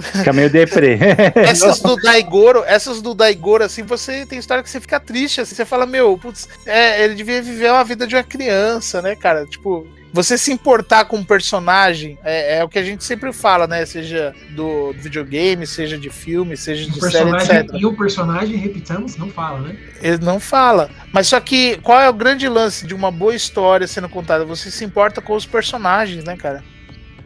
[SPEAKER 2] Fica meio deprê. [laughs]
[SPEAKER 3] essas [laughs] do Daigoro, essas do Daigoro, assim, você tem história que você fica triste, assim, você fala, meu, putz, é, ele devia viver uma vida de uma criança, né, cara? Tipo, você se importar com um personagem é, é o que a gente sempre fala, né? Seja do videogame, seja de filme, seja
[SPEAKER 1] O
[SPEAKER 3] de série, etc.
[SPEAKER 1] e o personagem, repitamos, não fala, né?
[SPEAKER 3] Ele não fala. Mas só que qual é o grande lance de uma boa história sendo contada? Você se importa com os personagens, né, cara?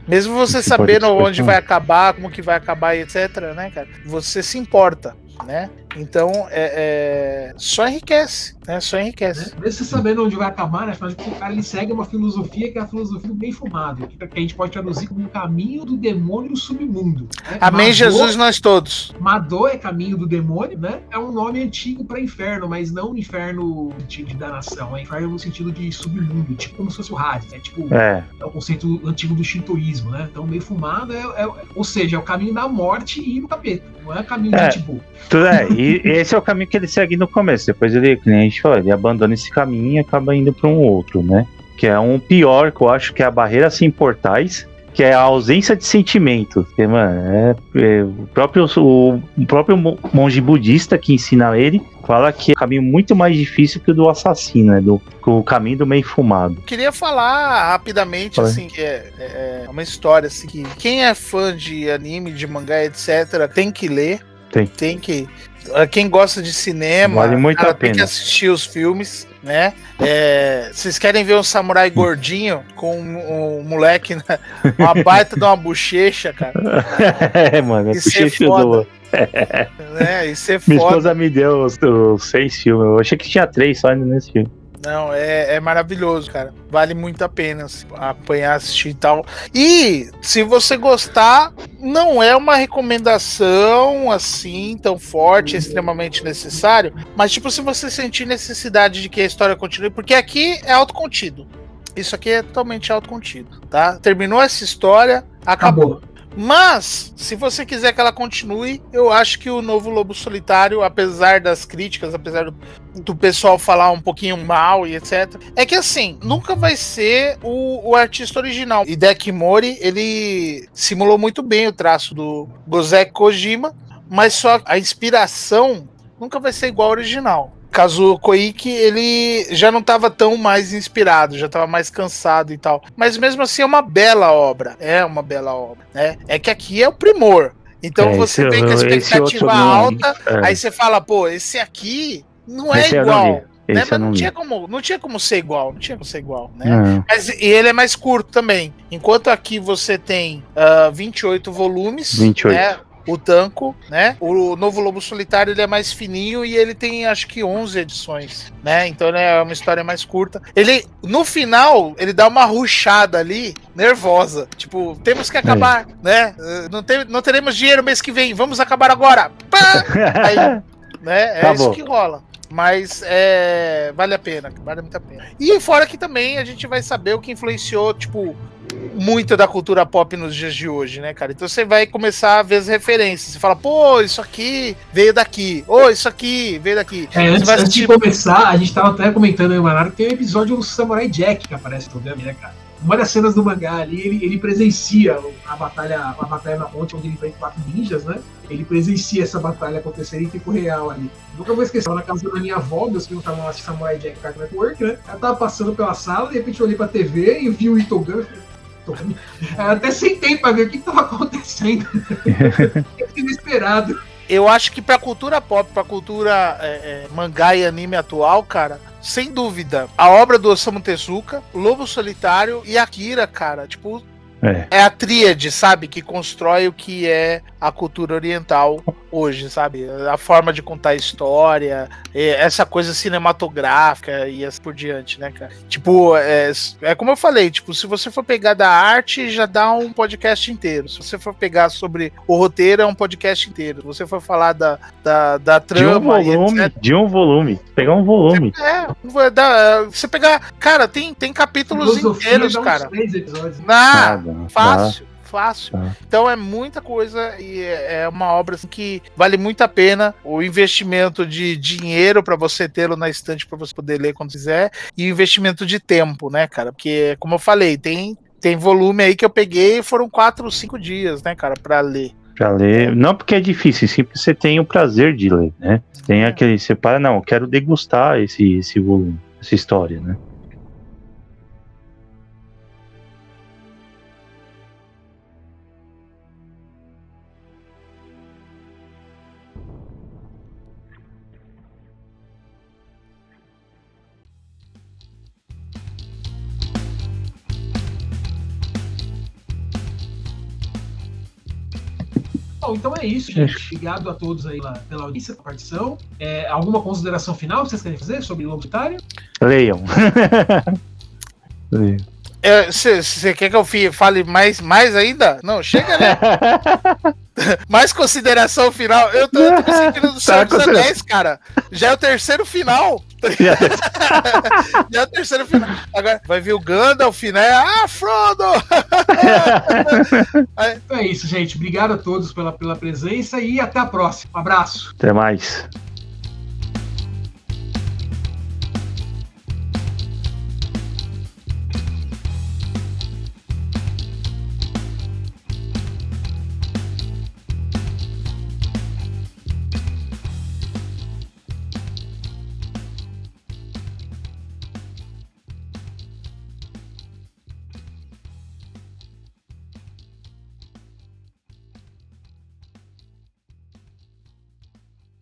[SPEAKER 3] Mesmo você sabendo onde vai acabar, como que vai acabar, e etc, né, cara? Você se importa, né? Então, é, é, só enriquece, né? Só enriquece.
[SPEAKER 1] Mesmo você sabendo onde vai acabar, né? De contas, o cara ele segue uma filosofia que é a filosofia do bem fumado, que a gente pode traduzir como o caminho do demônio no submundo. né?
[SPEAKER 3] Amém,
[SPEAKER 1] Madô-
[SPEAKER 3] Jesus, nós todos.
[SPEAKER 1] Madô é caminho do demônio, né? É um nome antigo para inferno, mas não inferno no sentido de danação, é inferno no sentido de submundo, tipo como se fosse o Hades, é tipo
[SPEAKER 2] É,
[SPEAKER 1] é o conceito antigo do shintoísmo, né? Então, meio fumado é, é- ou seja, é o caminho da morte e ir no capeta, não é o caminho
[SPEAKER 2] É.
[SPEAKER 1] de tipo.
[SPEAKER 2] tudo é. [laughs] E [laughs] esse é o caminho que ele segue no começo. Depois ele, nem a gente falou, ele abandona esse caminho e acaba indo para um outro, né? Que é um pior, que eu acho que é a barreira sem portais, que é a ausência de sentimento. Que, mano, é, é o, próprio, o, o próprio mo- monge budista que ensina ele fala que é um caminho muito mais difícil que o do assassino, né? Do, o caminho do meio fumado.
[SPEAKER 3] Queria falar rapidamente,
[SPEAKER 2] Fala
[SPEAKER 3] assim, que é, é- é uma história, assim, que quem é fã de anime, de mangá, etc., tem que ler.
[SPEAKER 2] Tem.
[SPEAKER 3] Tem que. Ah, Quem gosta de cinema,
[SPEAKER 2] Vale muito
[SPEAKER 3] cara,
[SPEAKER 2] a
[SPEAKER 3] tem que
[SPEAKER 2] pena.
[SPEAKER 3] assistir os filmes, né? É, vocês querem ver um samurai gordinho com um, um moleque, né? uma baita de uma bochecha, cara, [laughs]
[SPEAKER 2] é, mano, é
[SPEAKER 3] Isso é
[SPEAKER 2] bochecha do.
[SPEAKER 3] né? [laughs] Isso é
[SPEAKER 2] Minha
[SPEAKER 3] foda.
[SPEAKER 2] esposa me deu os, os seis filmes. Eu achei que tinha três só nesse filme.
[SPEAKER 3] Não, é, é maravilhoso, cara. Vale muito a pena assim, apanhar, assistir e tal. E se você gostar, não é uma recomendação assim tão forte, extremamente necessário. Mas, tipo, se você sentir necessidade de que a história continue, porque aqui é autocontido. Isso aqui é totalmente autocontido, tá? Terminou essa história, acabou.
[SPEAKER 1] Acabou.
[SPEAKER 3] Mas, se você quiser que ela continue, eu acho que o novo Lobo Solitário, apesar das críticas, apesar do, do pessoal falar um pouquinho mal e etc., é que assim, nunca vai ser o, o artista original. Hideki Mori, ele simulou muito bem o traço do Gozek Kojima, mas só a inspiração nunca vai ser igual ao original. Kazuo Koike, ele já não estava tão mais inspirado, já estava mais cansado e tal. Mas mesmo assim é uma bela obra. É uma bela obra, né? É que aqui é o primor. Então
[SPEAKER 2] É,
[SPEAKER 3] você vem com a expectativa
[SPEAKER 2] não-
[SPEAKER 3] alta,
[SPEAKER 2] é.
[SPEAKER 3] aí você fala, pô, esse aqui não é
[SPEAKER 2] Esse
[SPEAKER 3] igual. Né? Mas não,
[SPEAKER 2] não
[SPEAKER 3] tinha como, não tinha como ser igual, não tinha como ser igual, né?
[SPEAKER 2] Não.
[SPEAKER 3] Mas, e ele é mais curto também. Enquanto aqui você tem ah, 28 volumes,
[SPEAKER 2] 28.
[SPEAKER 3] né? O Tanco, né? O Novo Lobo Solitário ele é mais fininho e ele tem acho que 11 edições, né? Então ele é uma história mais curta. Ele no final ele dá uma ruchada ali, nervosa. Tipo, temos que acabar, né? Eh, Não, tem, não teremos dinheiro mês que vem, vamos acabar agora. Pá! [laughs] Aí, né? É isso que rola. Mas é, vale a pena, vale muito a pena. E fora que também a gente vai saber o que influenciou, tipo, muito da cultura pop nos dias de hoje, né, cara? Então você vai começar a ver as referências. Você fala, pô, isso aqui veio daqui. Ô, isso aqui veio daqui.
[SPEAKER 1] É, antes,
[SPEAKER 3] vai
[SPEAKER 1] antes de
[SPEAKER 3] assistir-
[SPEAKER 1] começar, a gente tava até comentando aí, Manaro, que tem um episódio do Samurai Jack que aparece no filme, né, cara? Uma das cenas do mangá ali, ele, ele presencia a batalha, a batalha na ponte onde ele enfrenta quatro ninjas, né? Ele presencia essa batalha acontecer em tempo real ali. Nunca vou esquecer, na casa da minha avó, meus filhos estavam assistindo Samurai Jack Cartoon Network, né? Ela tava passando pela sala, de repente eu olhei pra TV e vi o Itogan. eu falei, Até sentei pra ver o que, que tava acontecendo. [laughs] Inesperado.
[SPEAKER 3] Eu acho que pra cultura pop, pra cultura é, é, mangá e anime atual, cara, sem dúvida, a obra do Osamu Tezuka, Lobo Solitário e Akira, cara, tipo,
[SPEAKER 2] É.
[SPEAKER 3] é a tríade, sabe, que constrói o que é a cultura oriental hoje, sabe? A forma de contar a história, essa coisa cinematográfica e assim por diante, né, cara? Tipo, é, é como eu falei, tipo, se você for pegar da arte, já dá um podcast inteiro. Se você for pegar sobre o roteiro, é um podcast inteiro. Se você for falar da, da, da
[SPEAKER 2] De um
[SPEAKER 3] trama
[SPEAKER 2] volume,
[SPEAKER 3] etc.
[SPEAKER 2] de um volume. Pegar um volume.
[SPEAKER 3] É, dar- você pegar. Cara, tem, tem capítulos
[SPEAKER 1] Filosofia
[SPEAKER 3] inteiros,
[SPEAKER 1] dá
[SPEAKER 3] cara.
[SPEAKER 1] três episódios.
[SPEAKER 3] Na,
[SPEAKER 2] Nada.
[SPEAKER 3] Fácil, fácil.
[SPEAKER 2] Tá.
[SPEAKER 3] Então é muita coisa e é é uma obra assim, que vale muito a pena o investimento de dinheiro para você tê-lo na estante para você poder ler quando quiser e o investimento de tempo, né, cara? Porque como eu falei, tem tem volume aí que eu peguei e foram quatro, cinco dias, né, cara, para ler.
[SPEAKER 2] Pra ler. Não porque é difícil, sim porque você tem o prazer de ler, né? Tem
[SPEAKER 3] É.
[SPEAKER 2] aquele. Você para, não, eu quero degustar esse, esse volume, essa história, né?
[SPEAKER 1] Bom, então é isso, gente. Obrigado a todos aí pela, pela audiência, pela participação. É, alguma consideração final que vocês querem fazer sobre Lobo Solitário?
[SPEAKER 2] Leiam. Leiam.
[SPEAKER 3] Você quer que eu fale mais, mais ainda? Não, chega, né? [laughs] mais consideração final. Eu tô, eu tô me sentindo [laughs] do Senhor dos Anéis, cara. Já é o terceiro final. [laughs] Já é o terceiro final. Agora vai vir o Gandalf, né? Ah, Frodo! [laughs]
[SPEAKER 1] Então é isso, gente. Obrigado a todos pela, pela presença e até a próxima. Um abraço.
[SPEAKER 2] Até mais.